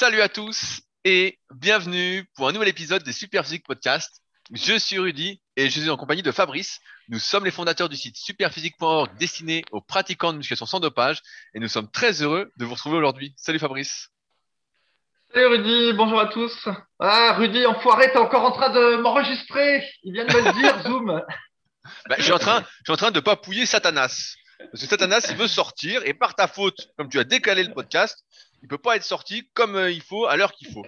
Salut à tous et bienvenue pour un nouvel épisode des Super Physique Podcast. Je suis Rudy et je suis en compagnie de Fabrice. Nous sommes les fondateurs du site superphysique.org destiné aux pratiquants de musculation sans dopage et nous sommes très heureux de vous retrouver aujourd'hui. Salut Fabrice. Salut Rudy, bonjour à tous. Ah Rudy, enfoiré, t'es encore en train de m'enregistrer. Il vient de me le dire, Zoom. Bah, je suis en train, je suis en train de pas pouiller Satanas. Parce que Satanas, il veut sortir et par ta faute, comme tu as décalé le podcast, il peut pas être sorti comme euh, il faut à l'heure qu'il faut.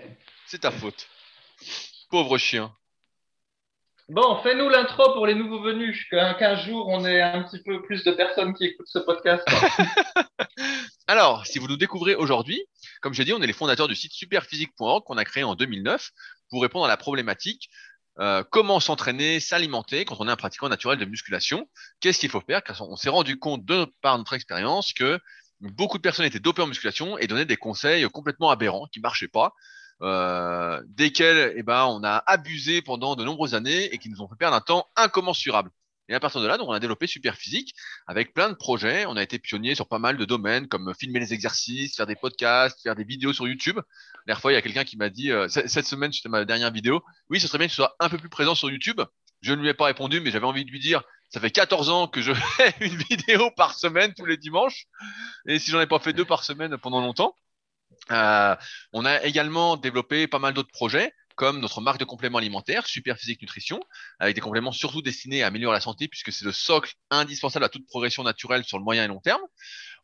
C'est ta faute. Pauvre chien. Bon, fais-nous l'intro pour les nouveaux venus, qu'un jour on ait un petit peu plus de personnes qui écoutent ce podcast. Alors, si vous nous découvrez aujourd'hui, comme j'ai dit, on est les fondateurs du site superphysique.org qu'on a créé en 2009 pour répondre à la problématique euh, comment s'entraîner, s'alimenter quand on est un pratiquant naturel de musculation. Qu'est-ce qu'il faut faire? Car on s'est rendu compte de par notre expérience que beaucoup de personnes étaient dopées en musculation et donnaient des conseils complètement aberrants qui marchaient pas, euh, desquels eh ben, on a abusé pendant de nombreuses années et qui nous ont fait perdre un temps incommensurable. Et à partir de là, donc, on a développé Super Physique avec plein de projets. On a été pionnier sur pas mal de domaines comme filmer les exercices, faire des podcasts, faire des vidéos sur YouTube. La fois, il y a quelqu'un qui m'a dit, euh, cette semaine, c'était ma dernière vidéo, oui, ce serait bien que tu sois un peu plus présent sur YouTube. Je ne lui ai pas répondu, mais j'avais envie de lui dire, ça fait 14 ans que je fais une vidéo par semaine tous les dimanches. Et si j'en ai pas fait deux par semaine pendant longtemps. Euh, on a également développé pas mal d'autres projets comme notre marque de compléments alimentaires, Super Physique Nutrition, avec des compléments surtout destinés à améliorer la santé puisque c'est le socle indispensable à toute progression naturelle sur le moyen et long terme.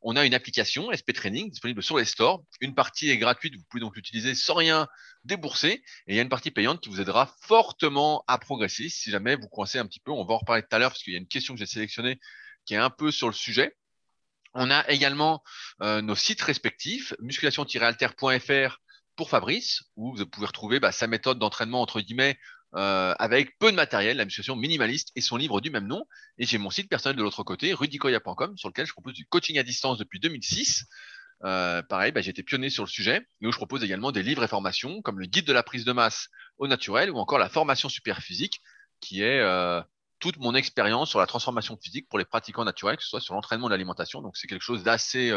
On a une application SP Training disponible sur les stores. Une partie est gratuite, vous pouvez donc l'utiliser sans rien débourser. Et il y a une partie payante qui vous aidera fortement à progresser. Si jamais vous coincez un petit peu, on va en reparler tout à l'heure parce qu'il y a une question que j'ai sélectionnée qui est un peu sur le sujet. On a également euh, nos sites respectifs, musculation-alter.fr pour Fabrice, où vous pouvez retrouver bah, sa méthode d'entraînement entre guillemets euh, avec peu de matériel, la musculation minimaliste et son livre du même nom. Et j'ai mon site personnel de l'autre côté, rudicoya.com, sur lequel je propose du coaching à distance depuis 2006. Euh, pareil, bah, été pionnier sur le sujet, et où je propose également des livres et formations comme le guide de la prise de masse au naturel ou encore la formation super physique, qui est euh, toute mon expérience sur la transformation physique pour les pratiquants naturels, que ce soit sur l'entraînement de l'alimentation. Donc c'est quelque chose d'assez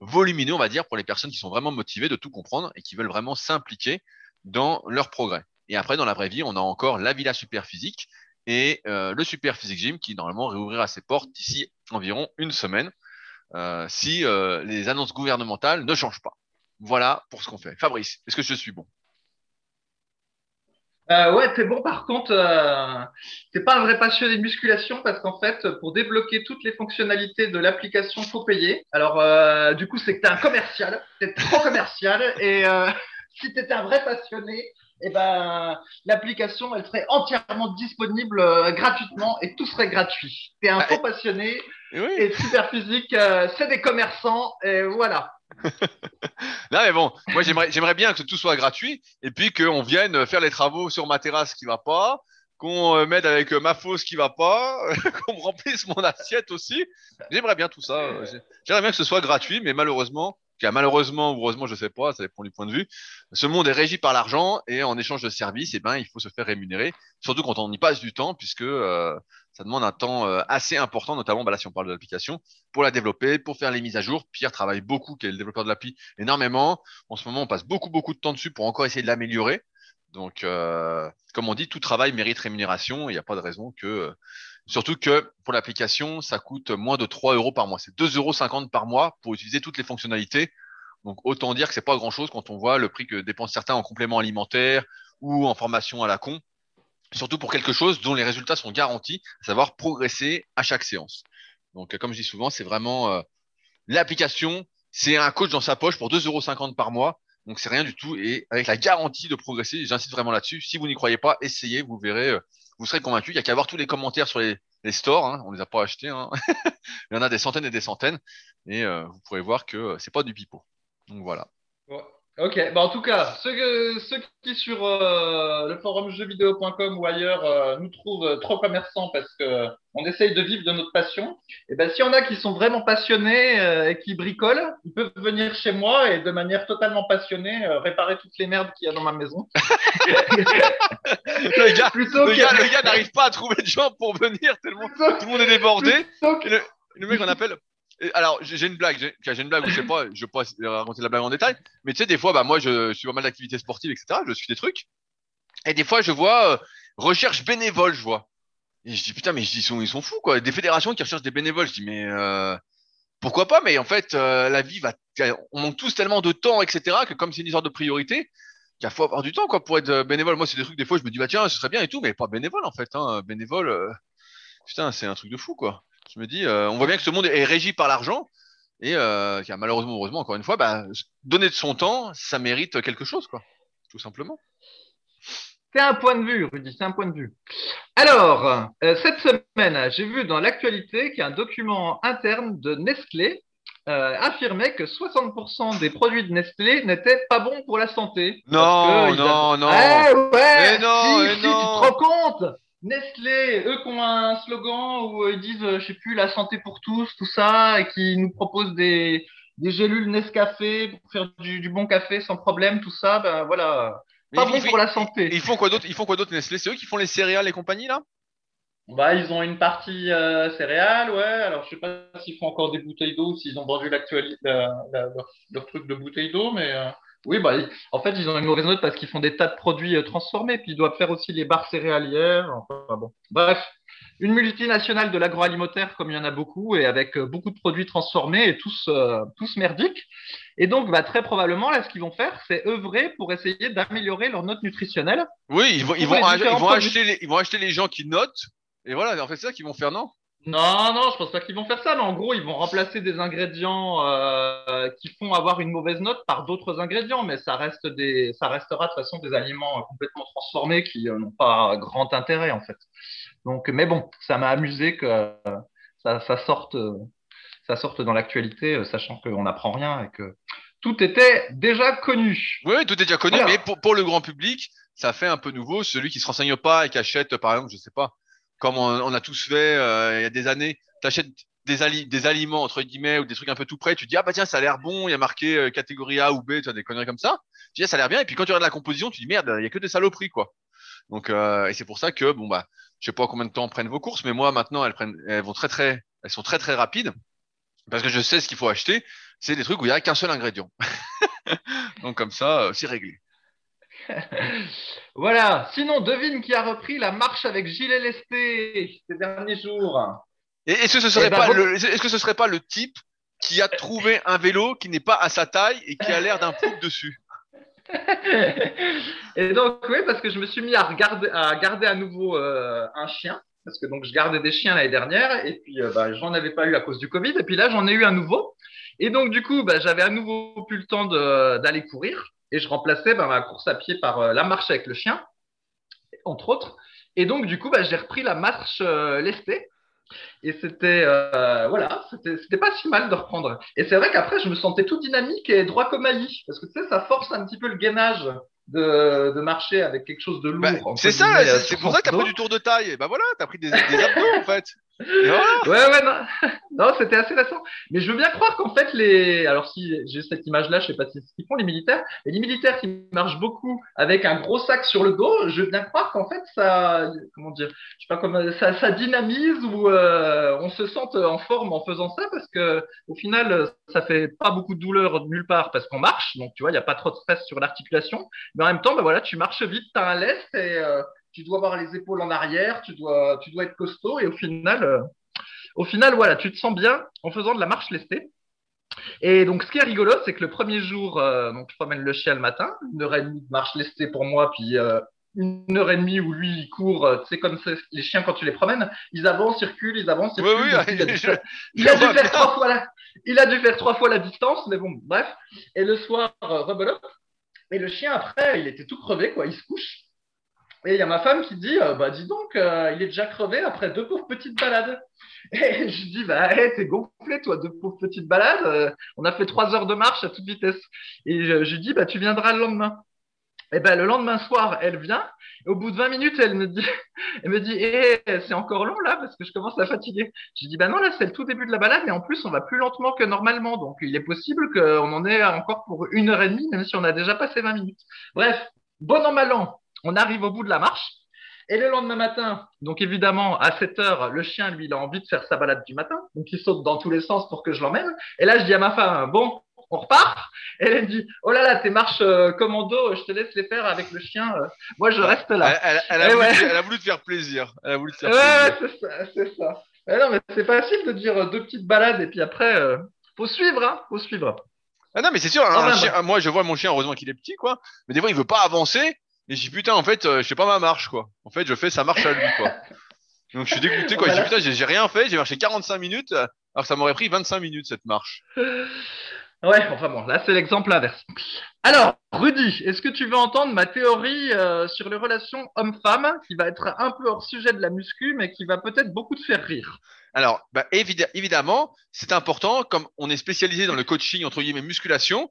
volumineux, on va dire, pour les personnes qui sont vraiment motivées de tout comprendre et qui veulent vraiment s'impliquer dans leur progrès. Et après, dans la vraie vie, on a encore la Villa Super Physique et euh, le Super Physique Gym qui normalement réouvrira ses portes d'ici environ une semaine euh, si euh, les annonces gouvernementales ne changent pas. Voilà pour ce qu'on fait. Fabrice, est-ce que je suis bon? Euh, ouais, t'es bon. Par contre, t'es pas un vrai passionné de musculation parce qu'en fait, pour débloquer toutes les fonctionnalités de l'application, faut payer. Alors, du coup, c'est que t'es un commercial. T'es trop commercial. Et si t'étais un vrai passionné, eh ben, l'application, elle serait entièrement disponible euh, gratuitement et tout serait gratuit. T'es un ah, faux passionné. Et, oui. et Super Physique, euh, c'est des commerçants. Et voilà. non mais bon, moi j'aimerais, j'aimerais bien que tout soit gratuit et puis qu'on vienne faire les travaux sur ma terrasse qui va pas, qu'on euh, m'aide avec euh, ma fosse qui va pas, qu'on me remplisse mon assiette aussi. J'aimerais bien tout ça. J'aimerais bien que ce soit gratuit, mais malheureusement, malheureusement ou heureusement, je sais pas, ça dépend du point de vue. Ce monde est régi par l'argent et en échange de services, eh ben, il faut se faire rémunérer, surtout quand on y passe du temps, puisque euh, ça demande un temps euh, assez important, notamment bah là, si on parle de l'application, pour la développer, pour faire les mises à jour. Pierre travaille beaucoup, qui est le développeur de l'appli, énormément. En ce moment, on passe beaucoup, beaucoup de temps dessus pour encore essayer de l'améliorer. Donc, euh, comme on dit, tout travail mérite rémunération. Il n'y a pas de raison que Surtout que pour l'application, ça coûte moins de 3 euros par mois. C'est 2,50 euros par mois pour utiliser toutes les fonctionnalités. Donc autant dire que c'est pas grand chose quand on voit le prix que dépensent certains en complément alimentaire ou en formation à la con. Surtout pour quelque chose dont les résultats sont garantis, à savoir progresser à chaque séance. Donc comme je dis souvent, c'est vraiment euh, l'application, c'est un coach dans sa poche pour 2,50 euros par mois. Donc c'est rien du tout et avec la garantie de progresser, j'insiste vraiment là-dessus. Si vous n'y croyez pas, essayez, vous verrez. Euh, vous serez convaincu. Il n'y a qu'à voir tous les commentaires sur les, stores. Hein. On les a pas achetés. Hein. Il y en a des centaines et des centaines. Et euh, vous pourrez voir que euh, c'est pas du pipeau. Donc voilà. Ok, bah en tout cas, ceux, ceux qui sur euh, le forum jeuxvideo.com ou ailleurs euh, nous trouvent euh, trop commerçants parce que on essaye de vivre de notre passion, et ben s'il y en a qui sont vraiment passionnés et qui bricolent, ils peuvent venir chez moi et de manière totalement passionnée réparer toutes les merdes qu'il y a dans ma maison. le gars, n'arrive pas à trouver de gens pour venir tellement tout le monde est débordé. le, le mec on appelle alors, j'ai une blague, j'ai une blague, je sais pas, je vais pas raconter la blague en détail, mais tu sais, des fois, bah, moi, je suis pas mal d'activités sportives, etc., je suis des trucs, et des fois, je vois euh, recherche bénévole, je vois. Et je dis, putain, mais ils sont, ils sont fous, quoi. Des fédérations qui recherchent des bénévoles. Je dis, mais euh, pourquoi pas? Mais en fait, euh, la vie va, on manque tous tellement de temps, etc., que comme c'est une histoire de priorité, qu'il faut avoir du temps, quoi, pour être euh, bénévole. Moi, c'est des trucs, des fois, je me dis, bah, tiens, ce serait bien et tout, mais pas bénévole, en fait, hein. Bénévole, euh, putain, c'est un truc de fou, quoi. Je me dis, euh, on voit bien que ce monde est régi par l'argent. Et euh, malheureusement, heureusement, encore une fois, bah, donner de son temps, ça mérite quelque chose, quoi. Tout simplement. C'est un point de vue, Rudy, c'est un point de vue. Alors, euh, cette semaine, j'ai vu dans l'actualité qu'un document interne de Nestlé euh, affirmait que 60% des produits de Nestlé n'étaient pas bons pour la santé. Non, Parce que ils non, avaient- non. Eh ouais, Mais non, si, mais si, non. tu te rends compte Nestlé, eux qui ont un slogan où euh, ils disent, euh, je sais plus, la santé pour tous, tout ça, et qui nous proposent des, des gélules Nescafé pour faire du, du bon café sans problème, tout ça, ben voilà, pas bon pour la santé. Ils font quoi d'autre Ils font quoi d'autre Nestlé? C'est eux qui font les céréales et compagnie là? Bah, ils ont une partie euh, céréales, ouais. Alors, je sais pas s'ils font encore des bouteilles d'eau, s'ils ont vendu l'actualité, la- la- leur, leur truc de bouteilles d'eau, mais euh, oui, bah, en fait, ils ont une mauvaise note parce qu'ils font des tas de produits euh, transformés, puis ils doivent faire aussi les barres céréalières. Enfin, bon. Bref, une multinationale de l'agroalimentaire, comme il y en a beaucoup, et avec euh, beaucoup de produits transformés et tous, euh, tous merdiques. Et donc, bah, très probablement, là, ce qu'ils vont faire, c'est œuvrer pour essayer d'améliorer leur note nutritionnelle. Oui, ils vont, ils ils acheter les, ils vont acheter les gens qui notent. Et voilà, en fait, c'est ça qu'ils vont faire, non? Non, non, je pense pas qu'ils vont faire ça, mais en gros, ils vont remplacer des ingrédients euh, qui font avoir une mauvaise note par d'autres ingrédients, mais ça reste des, ça restera de toute façon des aliments euh, complètement transformés qui euh, n'ont pas grand intérêt en fait. Donc, mais bon, ça m'a amusé que euh, ça, ça sorte, ça sorte dans l'actualité, sachant qu'on n'apprend rien et que tout était déjà connu. Oui, tout est déjà connu, mais pour, pour le grand public, ça fait un peu nouveau. Celui qui se renseigne pas et qui achète, par exemple, je sais pas, comme on, a tous fait euh, il y a des années, t'achètes des, des aliments entre guillemets ou des trucs un peu tout près, tu dis ah bah tiens ça a l'air bon, il y a marqué euh, catégorie A ou B, tu vois des conneries comme ça. Tu dis ah, ça a l'air bien et puis quand tu regardes la composition, tu dis merde, il y a que des saloperies quoi. Donc euh, et c'est pour ça que bon bah je sais pas combien de temps prennent vos courses, mais moi maintenant elles prennent, elles vont très très, elles sont très très rapides parce que je sais ce qu'il faut acheter. C'est des trucs où il y a qu'un seul ingrédient. Donc comme ça, euh, c'est réglé. Voilà. Sinon, devine qui a repris la marche avec Gilles Lesté ces derniers jours. Et est-ce que ce serait Eh ben, pas bon. le, est-ce que ce serait pas le type qui a trouvé un vélo qui n'est pas à sa taille et qui a l'air d'un poupe dessus? Et donc, oui, parce que je me suis mis à regarder, à garder à nouveau euh, un chien, parce que donc je gardais des chiens l'année dernière, et puis euh, bah, j'en avais pas eu à cause du Covid, et puis là j'en ai eu un nouveau. Et donc du coup, bah, j'avais à nouveau plus le temps de- d'aller courir, et je remplaçais bah, ma course à pied par euh, la marche avec le chien, entre autres. Et donc du coup, bah, j'ai repris la marche euh, lestée. Et c'était euh, voilà, c'était pas si mal de reprendre. Et c'est vrai qu'après, je me sentais tout dynamique et droit comme Ali, parce que tu sais, ça force un petit peu le gainage de, de marcher avec quelque chose de lourd. Bah, C'est ça, c'est pour ça que t'as dos. pris du tour de taille. Et bah voilà, t'as pris des, des abdos en fait. Voilà. Ouais, ouais, non, non c'était assez récent. Mais je veux bien croire qu'en fait, les. Alors, si j'ai cette image-là, je sais pas si ce qu'ils font, les militaires. Mais les militaires qui marchent beaucoup avec un gros sac sur le dos, je veux bien croire qu'en fait, ça. Comment dire Je sais pas comment. Ça, dynamise ou euh, on se sente en forme en faisant ça parce que, au final, ça fait pas beaucoup de douleur nulle part parce qu'on marche. Donc, tu vois, il n'y a pas trop de stress sur l'articulation. Mais en même temps, bah voilà, tu marches vite, t'as un lest et. euh, tu dois avoir les épaules en arrière, tu dois, tu dois être costaud et au final, euh, au final, voilà, tu te sens bien en faisant de la marche lestée. Et donc, ce qui est rigolo, c'est que le premier jour, euh, donc je promène le chien le matin, une heure et demie de marche lestée pour moi, puis euh, une heure et demie où lui il court. Tu sais comme c'est- les chiens quand tu les promènes, ils avancent, circulent, ils avancent, Oui, circulent. oui, donc il, a dû je- faire, il je a dû vois faire bien. trois fois la, il a dû faire trois fois la distance, mais bon, bref. Et le soir, rebelote. Et le chien après, il était tout crevé, quoi. Il se couche. Et il y a ma femme qui dit, euh, bah dis donc, euh, il est déjà crevé après deux pauvres petites balades. Et je dis, bah hey, t'es gonflé, toi, deux pauvres petites balades. euh, on a fait trois heures de marche à toute vitesse. Et je, lui dis, bah tu viendras le lendemain. Et ben le lendemain soir, elle vient. Et au bout de 20 minutes, elle me dit, elle me dit, eh, c'est encore long là parce que je commence à fatiguer. Je dis, bah non, là c'est le tout début de la balade, mais en plus on va plus lentement que normalement, donc il est possible qu'on en ait encore pour une heure et demie, même si on a déjà passé 20 minutes. Bref, bon an mal an, on arrive au bout de la marche. Et le lendemain matin, donc évidemment, à 7 heures, le chien, lui, il a envie de faire sa balade du matin. Donc, il saute dans tous les sens pour que je l'emmène. Et là, je dis à ma femme, bon, on repart? Et elle me dit, oh là là, tes marches euh, commando, je te laisse les faire avec le chien. euh, moi, je reste là. Elle, elle- elle a voulu, ouais. elle a voulu te faire plaisir. Elle a voulu te faire Ouais, plaisir. c'est ça, c'est ça. Mais non, mais c'est facile de dire euh, deux petites balades et puis après, euh, faut suivre, hein, faut suivre. Ah non, mais c'est sûr, un- Ah, un ouais, chien- moi je vois mon chien, heureusement qu'il est petit, quoi. Mais des fois, il veut pas avancer. Et je dis, putain, en fait, euh, je fais pas ma marche, quoi. En fait, je fais sa marche à lui, quoi. Donc je suis dégoûté, quoi. Je dis, Voilà. putain, j'ai j'ai rien fait, j'ai marché 45 minutes, alors que ça m'aurait pris 25 minutes, cette marche. Ouais, enfin bon, là c'est l'exemple inverse. Alors, Rudy, est-ce que tu veux entendre ma théorie euh, sur les relations homme-femme, qui va être un peu hors sujet de la muscu, mais qui va peut-être beaucoup te faire rire? Alors, bah, évid- évidemment, c'est important, comme on est spécialisé dans le coaching, entre guillemets, musculation.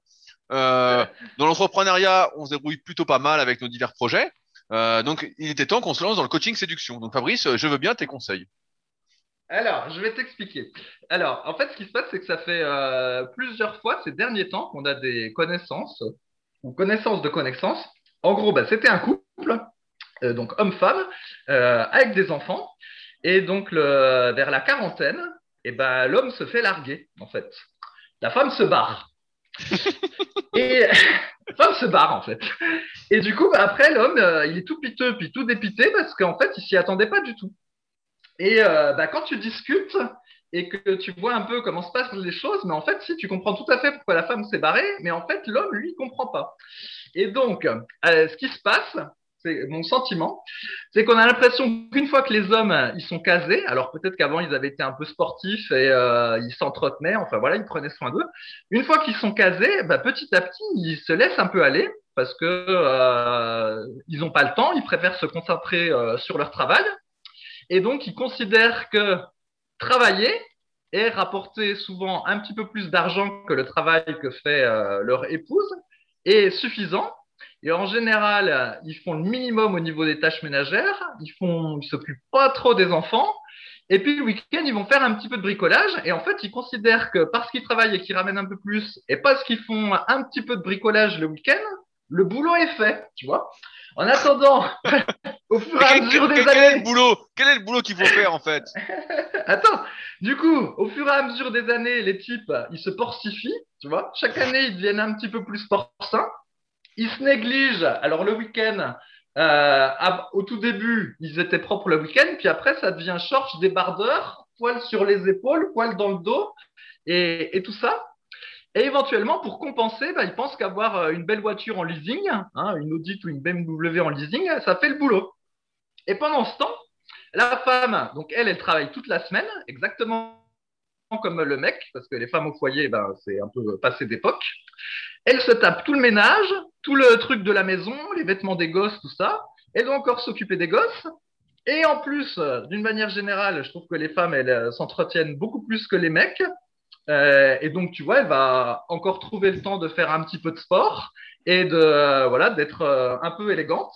Euh, dans l'entrepreneuriat, on se débrouille plutôt pas mal avec nos divers projets. Euh, donc, il était temps qu'on se lance dans le coaching séduction. Donc, Fabrice, je veux bien tes conseils. Alors, je vais t'expliquer. Alors, en fait, ce qui se passe, c'est que ça fait euh, plusieurs fois ces derniers temps qu'on a des connaissances ou connaissances de connaissances. En gros, bah, c'était un couple, donc homme-femme, avec des enfants. Et donc, le- vers la quarantaine, et ben, l'homme se fait larguer, en fait. La femme se barre. Et femme se barre, en fait. Et du coup, bah, après, l'homme, euh, il est tout piteux, puis tout dépité, parce qu'en fait, il s'y attendait pas du tout. Et euh, bah, quand tu discutes et que tu vois un peu comment se passent les choses, mais en fait, si tu comprends tout à fait pourquoi la femme s'est barrée, mais en fait, l'homme, lui, comprend pas. Et donc, euh, ce qui se passe, mon sentiment, c'est qu'on a l'impression qu'une fois que les hommes euh, ils sont casés, alors peut-être qu'avant ils avaient été un peu sportifs et euh, ils s'entretenaient, enfin voilà, ils prenaient soin d'eux. Une fois qu'ils sont casés, bah, petit à petit, ils se laissent un peu aller parce que euh, ils n'ont pas le temps, ils préfèrent se concentrer sur leur travail. Et donc, ils considèrent que travailler et rapporter souvent un petit peu plus d'argent que le travail que fait leur épouse est suffisant. Et en général, ils font le minimum au niveau des tâches ménagères, ils font, ils s'occupent pas trop des enfants. Et puis le week-end, ils vont faire un petit peu de bricolage. Et en fait, ils considèrent que parce qu'ils travaillent et qu'ils ramènent un peu plus, et parce qu'ils font un petit peu de bricolage le week-end, le boulot est fait, tu vois. En attendant, au fur et à mesure des quel est années, le boulot? Quel est le boulot qu'il faut faire, en fait? Attends, du coup, au fur et à mesure des années, les types, ils se porcifient, tu vois. Chaque année, ils deviennent un petit peu plus porcins. Ils se négligent. Alors, le week-end, euh, au tout début, ils étaient propres le week-end, puis après, ça devient short, débardeur, poil sur les épaules, poil dans le dos, et, et tout ça. Et éventuellement, pour compenser, bah, ils pensent qu'avoir euh, une belle voiture en leasing, hein, une Audi ou une BMW en leasing, ça fait le boulot. Et pendant ce temps, la femme, donc elle, elle travaille toute la semaine, exactement comme le mec, parce que les femmes au foyer, ben, c'est un peu passé d'époque. Elle se tape tout le ménage, tout le truc de la maison, les vêtements des gosses, tout ça. Elle doit encore s'occuper des gosses. Et en plus, euh, d'une manière générale, je trouve que les femmes, elles euh, s'entretiennent beaucoup plus que les mecs. Euh, et donc, tu vois, elle va encore trouver le temps de faire un petit peu de sport et de voilà d'être un peu élégante.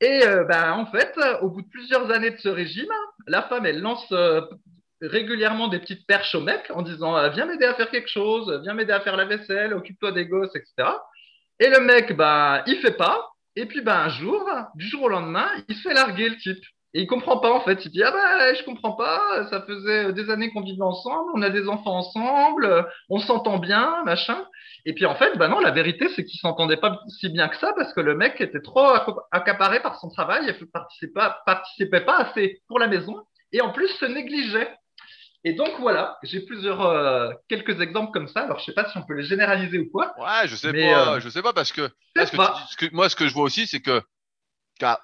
Et ben, en fait, au bout de plusieurs années de ce régime, la femme, elle lance régulièrement des petites perches au mec en disant Viens m'aider à faire quelque chose, viens m'aider à faire la vaisselle, occupe-toi des gosses, etc. Et le mec, ben, il fait pas. Et puis, ben, un jour, du jour au lendemain, il se fait larguer le type. Et il comprend pas en fait. Il dit ah bah je comprends pas. Ça faisait des années qu'on vivait ensemble, on a des enfants ensemble, on s'entend bien, machin. Et puis en fait, bah non, la vérité c'est qu'ils s'entendaient pas si bien que ça parce que le mec était trop accaparé par son travail et participait participait pas assez pour la maison et en plus se négligeait. Et donc voilà, j'ai plusieurs euh, quelques exemples comme ça. Alors je sais pas si on peut les généraliser ou quoi. Ouais, je sais Mais, pas, euh, je sais pas parce que, je là, sais ce que pas. tu- ce que- moi, ce que je vois aussi, c'est que,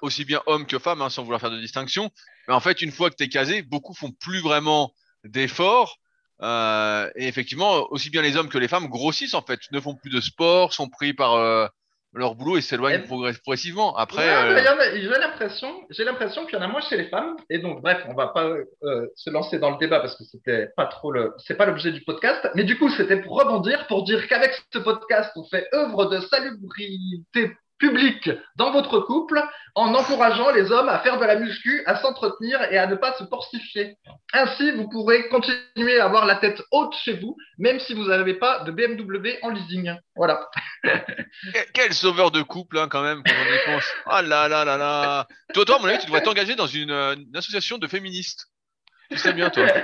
aussi bien homme que femme, hein, sans vouloir faire de distinction, mais en fait, une fois que t'es casé, beaucoup font plus vraiment d'efforts. Euh, et effectivement, aussi bien les hommes que les femmes grossissent en fait, ne font plus de sport, sont pris par euh, leur boulot et s'éloignent progress- progressivement. Après, Ouais, euh, j'ai l'impression, j'ai l'impression qu'il y en a moins chez les femmes. Et donc, bref, on va pas euh, se lancer dans le débat parce que c'était pas trop le, c'est pas l'objet du podcast. Mais du coup, c'était pour rebondir, pour dire qu'avec ce podcast, on fait œuvre de salubrité public dans votre couple en encourageant les hommes à faire de la muscu, à s'entretenir et à ne pas se porcifier. Ainsi, vous pourrez continuer à avoir la tête haute chez vous, même si vous n'avez pas de BMW en leasing. Voilà. Quel sauveur de couple, hein, quand même, quand on y pense. Ah là là là là. Toi, toi, mon avis, tu devrais t'engager dans une, une association de féministes. Tu sais bien, toi.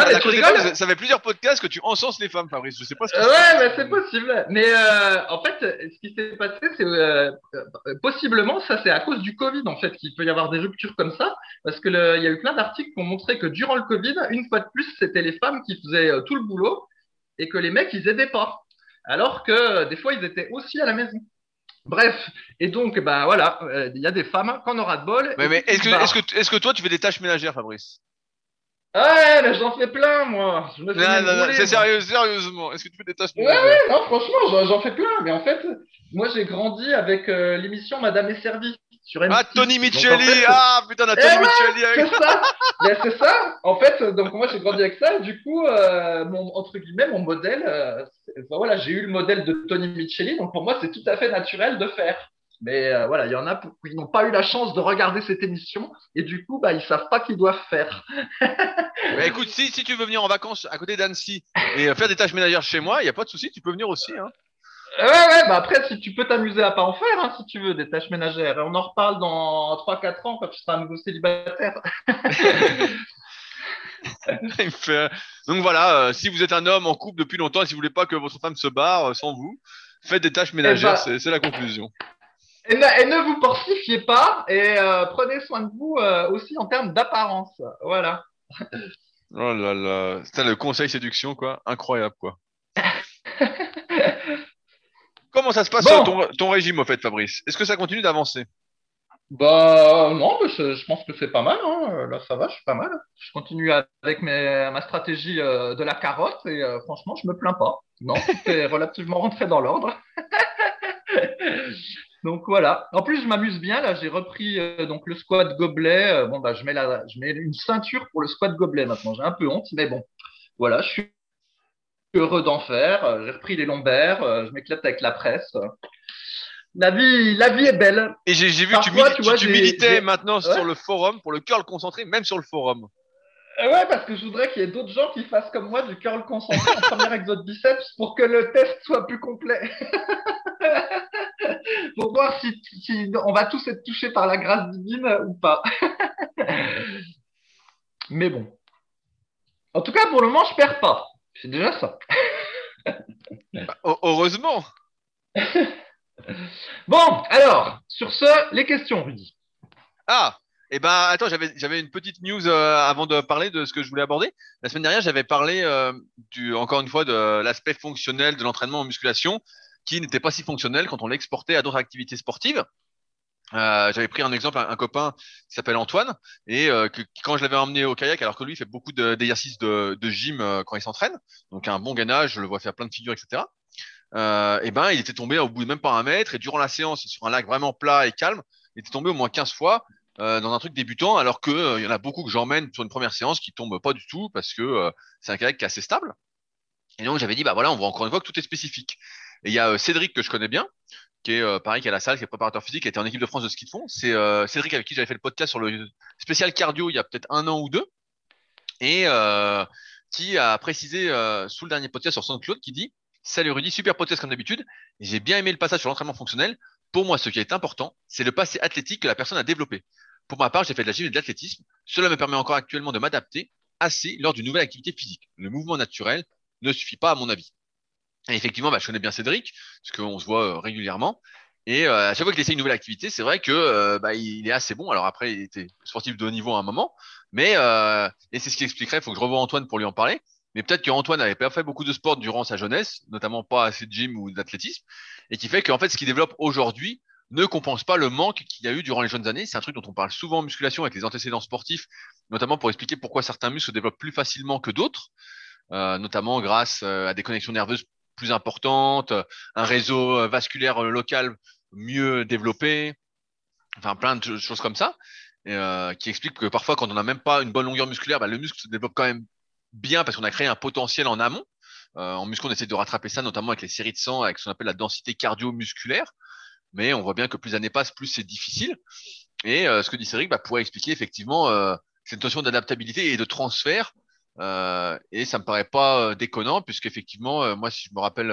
Non, tu rigoles femmes, ça fait plusieurs podcasts que tu encenses les femmes, Fabrice. Je sais pas ce que ouais, mais c'est possible. Mais euh, en fait, ce qui s'est passé, c'est euh, euh, possiblement, ça c'est à cause du Covid, en fait, qu'il peut y avoir des ruptures comme ça. Parce que le- il y a eu plein d'articles qui ont montré que durant le Covid, une fois de plus, c'était les femmes qui faisaient euh, tout le boulot et que les mecs, ils aidaient pas. Alors que euh, des fois, ils étaient aussi à la maison. Bref, et donc, bah voilà, euh, il y a des femmes, quand on aura de bol. Mais, mais est-ce que, est-ce que, est-ce que toi, tu fais des tâches ménagères, Fabrice? Ouais, mais j'en fais plein, moi. Je me fais Non, non, non, c'est sérieux, sérieusement. Est-ce que tu fais des tâches Ouais, ménagères? ouais, non, franchement, j'en j'en fais plein. Mais en fait, moi, j'ai grandi avec euh, l'émission Madame est servie sur M6. Ah, Tony en Micheli fait, Ah, putain, on a Tony Micheli avec C'est ça. Mais c'est ça. En fait, donc moi, j'ai grandi avec ça. Du coup, euh, mon, entre guillemets, mon modèle, euh, voilà, j'ai eu le modèle de Tony Micheli. Donc pour moi, c'est tout à fait naturel de faire. Mais euh, voilà, il y en a pour- qui n'ont pas eu la chance de regarder cette émission et du coup, bah, ils savent pas qu'ils doivent faire. Bah, écoute, si, si tu veux venir en vacances à côté d'Annecy et faire des tâches ménagères chez moi, il n'y a pas de souci, tu peux venir aussi. Hein. Ouais, ouais, bah après, si tu peux t'amuser à pas en faire, hein, si tu veux, des tâches ménagères. Et on en reparle dans 3-4 ans quand tu seras à nouveau célibataire. Fait- Donc voilà, euh, si vous êtes un homme en couple depuis longtemps et si vous voulez pas que votre femme se barre euh, sans vous, faites des tâches ménagères, bah- c'est c'est la conclusion. Et ne, et ne vous porcifiez pas et euh, prenez soin de vous euh, aussi en termes d'apparence. Voilà. Oh là là, c'est le conseil séduction, quoi. Incroyable, quoi. Comment ça se passe Bon. ton, ton régime, au fait, Fabrice? Est-ce que ça continue d'avancer? Bah non, mais je, je pense que c'est pas mal. Hein. Là, ça va, je suis pas mal. Je continue avec mes, ma stratégie euh, de la carotte et euh, franchement, je me plains pas. Non, c'est relativement rentré dans l'ordre. Donc voilà. En plus, je m'amuse bien. Là, j'ai repris euh, donc le squat gobelet. Bon, bah, je mets la, je mets une ceinture pour le squat gobelet maintenant. J'ai un peu honte, mais bon, voilà, je suis heureux d'en faire. Euh, J'ai repris les lombaires. Euh, je m'éclate avec la presse. La vie, la vie est belle. Et j'ai vu que tu, Parfois, tu tu- vois, tu militais maintenant Ouais. sur le forum pour le curl concentré, même sur le forum. Euh, Ouais, parce que je voudrais qu'il y ait d'autres gens qui fassent comme moi du curl concentré en premier exode biceps pour que le test soit plus complet. pour voir si, si on va tous être touchés par la grâce divine ou pas. Mais bon. En tout cas, pour le moment, je perds pas. C'est déjà ça. Bah, heu- heureusement. Bon, alors, sur ce, les questions, Rudy. Ah, et ben attends, j'avais j'avais une petite news euh, avant de parler de ce que je voulais aborder. La semaine dernière, j'avais parlé euh, du encore une fois de l'aspect fonctionnel de l'entraînement en musculation qui n'était pas si fonctionnel quand on l'exportait à d'autres activités sportives. Euh, j'avais pris un exemple, un, copain qui s'appelle Antoine, et euh, que quand je l'avais emmené au kayak, alors que lui fait beaucoup de- d'exercices de, de gym euh, quand il s'entraîne, donc un bon gainage, je le vois faire plein de figures, etc. Euh, et ben il était tombé au bout de même pas un mètre, et durant la séance sur un lac vraiment plat et calme, il était tombé au moins 15 fois euh, dans un truc débutant, alors que il y en a beaucoup que j'emmène sur une première séance qui tombent pas du tout parce que c'est un kayak qui est assez stable. Et donc j'avais dit bah voilà, on voit encore une fois que tout est spécifique. Et il y a Cédric que je connais bien, qui est euh, pareil, qui est à la salle, qui est préparateur physique, qui était en équipe de France de ski de fond. C'est euh, Cédric avec qui j'avais fait le podcast sur le spécial cardio il y a peut-être un an ou deux, et euh, qui a précisé euh, sous le dernier podcast sur SoundCloud qui dit Salut Rudy, super podcast comme d'habitude. J'ai bien aimé le passage sur l'entraînement fonctionnel. Pour moi, ce qui est important, c'est le passé athlétique que la personne a développé. Pour ma part, j'ai fait de la gym et de l'athlétisme. Cela me permet encore actuellement de m'adapter assez lors d'une nouvelle activité physique. Le mouvement naturel ne suffit pas à mon avis. Et effectivement, bah, je connais bien Cédric, parce qu'on se voit euh, régulièrement. Et euh, à chaque fois qu'il essaie une nouvelle activité, c'est vrai que euh, bah, il est assez bon. Alors après, il était sportif de haut niveau à un moment, mais et c'est ce qui expliquerait. Il faut que je revoie Antoine pour lui en parler. Mais peut-être qu'Antoine n'avait pas fait beaucoup de sport durant sa jeunesse, notamment pas assez de gym ou d'athlétisme, et qui fait qu'en fait, ce qu'il développe aujourd'hui ne compense pas le manque qu'il y a eu durant les jeunes années. C'est un truc dont on parle souvent en musculation avec les antécédents sportifs, notamment pour expliquer pourquoi certains muscles se développent plus facilement que d'autres, notamment grâce à des connexions nerveuses plus importantes, un réseau euh, vasculaire euh, local mieux développé, enfin plein de choses comme ça, euh, qui expliquent que parfois quand on n'a même pas une bonne longueur musculaire, bah, le muscle se développe quand même bien parce qu'on a créé un potentiel en amont. En muscu, on essaie de rattraper ça, notamment avec les séries de sang, avec ce qu'on appelle la densité cardio-musculaire. mais on voit bien que plus l'année passe, plus c'est difficile. Et ce que dit Cédric bah, pourrait expliquer effectivement cette notion d'adaptabilité et de transfert. Et ça me paraît pas déconnant, puisqu'effectivement, moi, si je me rappelle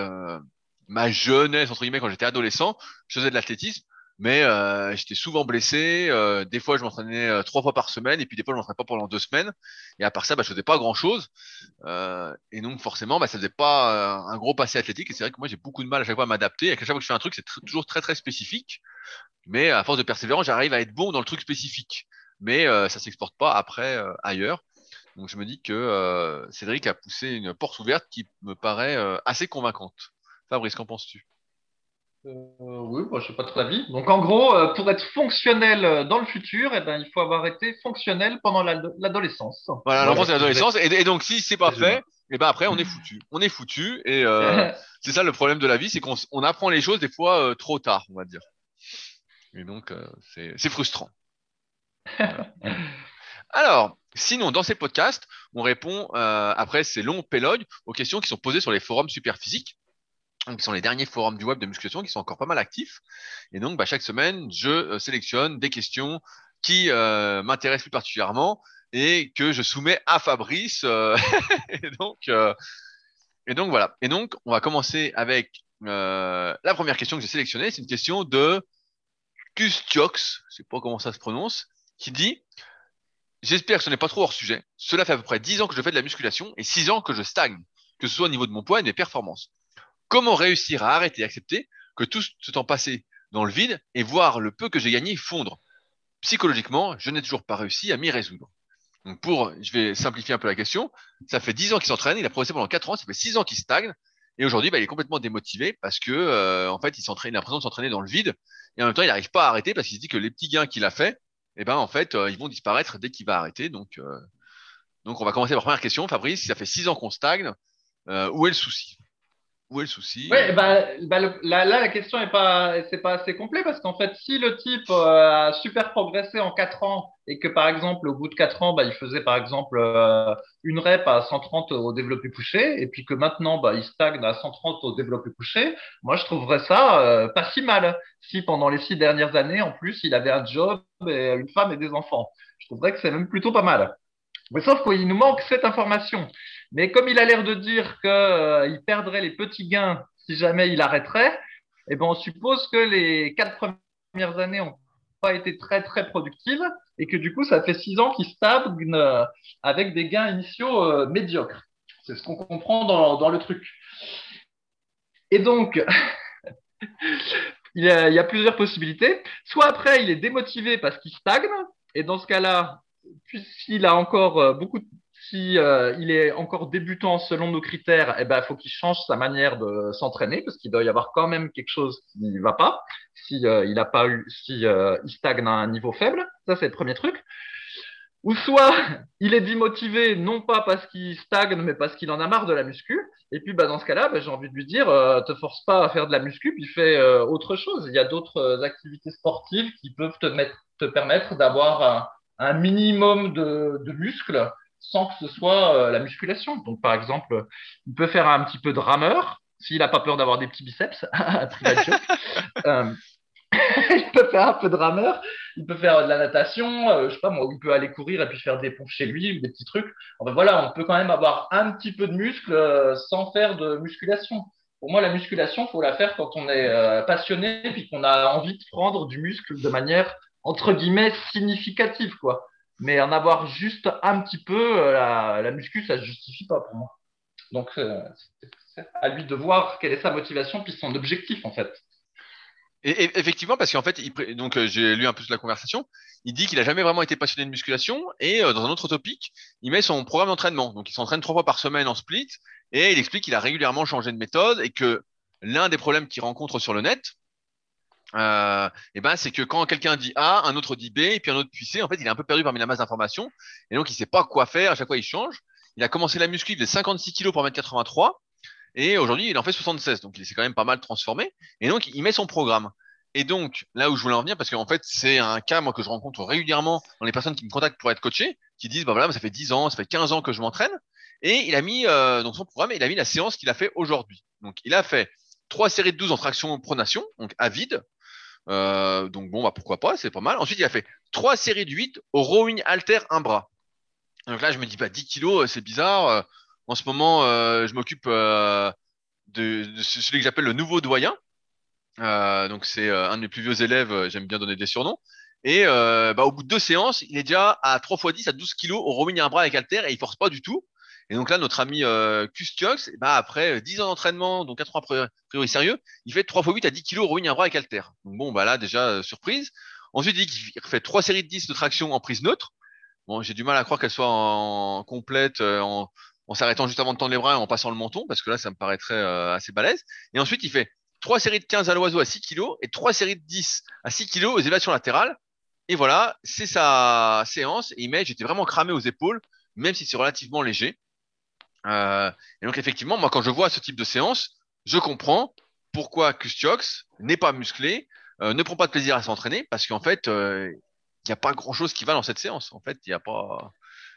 ma jeunesse, entre guillemets, quand j'étais adolescent, je faisais de l'athlétisme mais euh, j'étais souvent blessé. Euh, des fois, je m'entraînais euh, trois fois par semaine, et puis des fois, je m'entraînais pas pendant deux semaines. Et à part ça, bah, je faisais pas grand chose. et donc, forcément, bah, ça faisait pas un gros passé athlétique. Et c'est vrai que moi, j'ai beaucoup de mal à chaque fois à m'adapter. À chaque fois que je fais un truc, c'est toujours très très spécifique. Mais à force de persévérance, j'arrive à être bon dans le truc spécifique. Mais ça s'exporte pas après ailleurs. Donc, je me dis que Cédric a poussé une porte ouverte qui me paraît assez convaincante. Fabrice, qu'en penses-tu? Euh, oui, moi, je n'ai pas trop d'avis. Donc, en gros, euh, pour être fonctionnel euh, dans le futur, eh ben, il faut avoir été fonctionnel pendant l'adolescence. Voilà, l'enfance et l'adolescence. Et, donc, si c'est pas fait, et eh ben après, on est foutu. On est foutu. Et c'est ça le problème de la vie, c'est qu'on on apprend les choses des fois trop tard, on va dire. Et donc, c'est frustrant. Alors, sinon, dans ces podcasts, on répond après ces longs pélogues aux questions qui sont posées sur les forums superphysiques qui sont les derniers forums du web de musculation qui sont encore pas mal actifs. Et donc, bah, chaque semaine, je euh, sélectionne des questions qui euh, m'intéressent plus particulièrement et que je soumets à Fabrice. Euh, et, donc, voilà. Et donc, on va commencer avec la première question que j'ai sélectionnée. C'est une question de Kustiox, je sais pas comment ça se prononce, qui dit J'espère que ce n'est pas trop hors sujet. Cela fait à peu près 10 ans que je fais de la musculation et 6 ans que je stagne, que ce soit au niveau de mon poids et de mes performances. Comment réussir à arrêter et accepter que tout ce temps passé dans le vide et voir le peu que j'ai gagné fondre? Psychologiquement, je n'ai toujours pas réussi à m'y résoudre. Donc pour, je vais simplifier un peu la question, ça fait 10 ans qu'il s'entraîne, il a progressé pendant 4 ans, ça fait 6 ans qu'il stagne, et aujourd'hui, bah, il est complètement démotivé parce que, euh, en fait, il s'entraîne, il a l'impression de s'entraîner dans le vide, et en même temps, il n'arrive pas à arrêter parce qu'il se dit que les petits gains qu'il a fait, eh ben, en fait, euh, ils vont disparaître dès qu'il va arrêter. Donc, euh, donc, on va commencer par la première question. Fabrice, ça fait 6 ans qu'on stagne, où est le souci? Où est le souci? Oui, bah, bah là, la question n'est pas, c'est pas assez complet parce qu'en fait, si le type euh, a super progressé en 4 ans et que par exemple, au bout de 4 ans, bah, il faisait par exemple euh, une rep à 130 au développé couché et puis que maintenant, bah, il stagne à 130 au développé couché, moi, je trouverais ça euh, pas si mal si pendant les 6 dernières années, en plus, il avait un job et une femme et des enfants. Je trouverais que c'est même plutôt pas mal. Mais sauf qu'il nous manque cette information. Mais comme il a l'air de dire qu'il euh, perdrait les petits gains si jamais il arrêterait, eh ben, on suppose que les quatre premières années n'ont pas été très très productives et que du coup ça fait six ans qu'il stagne euh, avec des gains initiaux euh, médiocres. C'est ce qu'on comprend dans, le truc. Et donc, il, y a, plusieurs possibilités. Soit après, il est démotivé parce qu'il stagne, et dans ce cas-là, puisqu'il a encore beaucoup, si euh, il est encore débutant selon nos critères, eh ben, faut qu'il change sa manière de s'entraîner parce qu'il doit y avoir quand même quelque chose qui ne va pas. Si euh, il pas eu, si euh, il stagne à un niveau faible, ça c'est le premier truc. Ou soit il est démotivé, non pas parce qu'il stagne, mais parce qu'il en a marre de la muscu. Et puis bah, dans ce cas-là, bah, j'ai envie de lui dire, te force pas à faire de la muscu, puis fais autre chose. Il y a d'autres activités sportives qui peuvent te, mettre, te permettre d'avoir un, minimum de muscles sans que ce soit euh, la musculation. Donc, par exemple, il peut faire un petit peu de rameur, s'il n'a pas peur d'avoir des petits biceps, euh, il peut faire un peu de rameur, il peut faire de la natation, euh, je sais pas moi, il peut aller courir et puis faire des pompes chez lui, des petits trucs. Enfin voilà, on peut quand même avoir un petit peu de muscle sans faire de musculation. Pour moi, la musculation, faut la faire quand on est passionné et qu'on a envie de prendre du muscle de manière entre guillemets significative, quoi. Mais en avoir juste un petit peu, euh, la, muscu, ça ne justifie pas pour moi. Donc, euh, à lui de voir quelle est sa motivation puis son objectif, en fait. Et, effectivement, parce qu'en fait, il, donc euh, j'ai lu un peu la conversation, il dit qu'il a jamais vraiment été passionné de musculation et dans un autre topic, il met son programme d'entraînement. Donc, il s'entraîne trois fois par semaine en split et il explique qu'il a régulièrement changé de méthode et que l'un des problèmes qu'il rencontre sur le net, euh, et ben c'est que quand quelqu'un dit A, un autre dit B, et puis un autre dit C, en fait, il est un peu perdu parmi la masse d'informations, et donc il sait pas quoi faire. À chaque fois, il change. Il a commencé la muscu, il faisait 56 kilos pour 1m83, et aujourd'hui, il en fait 76, donc il s'est quand même pas mal transformé. Et donc, il met son programme. Et donc, là où je voulais en venir, parce qu'en fait, c'est un cas moi que je rencontre régulièrement dans les personnes qui me contactent pour être coaché, qui disent bah voilà, ça fait 10 ans, ça fait 15 ans que je m'entraîne, et il a mis euh, donc son programme, et il a mis la séance qu'il a fait aujourd'hui. Donc, il a fait trois séries de 12 en traction pronation, donc à vide, Euh, donc bon, bah pourquoi pas, c'est pas mal. Ensuite, il a fait trois séries de 8 au rowing alter un bras. Donc là, je me dis, bah 10 kilos, euh, c'est bizarre. Euh, en ce moment, je m'occupe de, celui que j'appelle le nouveau doyen. donc c'est un de mes plus vieux élèves, j'aime bien donner des surnoms. Et bah, au bout de deux séances, il est déjà à 3 x 10 à 12 kilos au rowing un bras avec alter et il force pas du tout. Et donc là, notre ami euh, Custiox, bah, après 10 ans d'entraînement, donc 4 ans a priori sérieux, il fait 3 x 8 à 10 kg rowing un bras avec alter. Donc bon, bah là, déjà, surprise. Ensuite, il dit qu'il fait 3 séries de 10 de traction en prise neutre. Bon, j'ai du mal à croire qu'elle soit en complète, en, en s'arrêtant juste avant de tendre les bras et en passant le menton, parce que là, ça me paraîtrait euh, assez balèze. Et ensuite, il fait trois séries de 15 à l'oiseau à 6 kg et trois séries de 10 à 6 kg aux élévations latérales. Et voilà, c'est sa séance. Et il met, j'étais vraiment cramé aux épaules, même si c'est relativement léger. Euh, et donc effectivement, moi quand je vois ce type de séance, je comprends pourquoi Kustiox n'est pas musclé, euh, ne prend pas de plaisir à s'entraîner, parce qu'en fait, euh, il n'y a pas grand-chose qui va dans cette séance. En fait, il y a pas.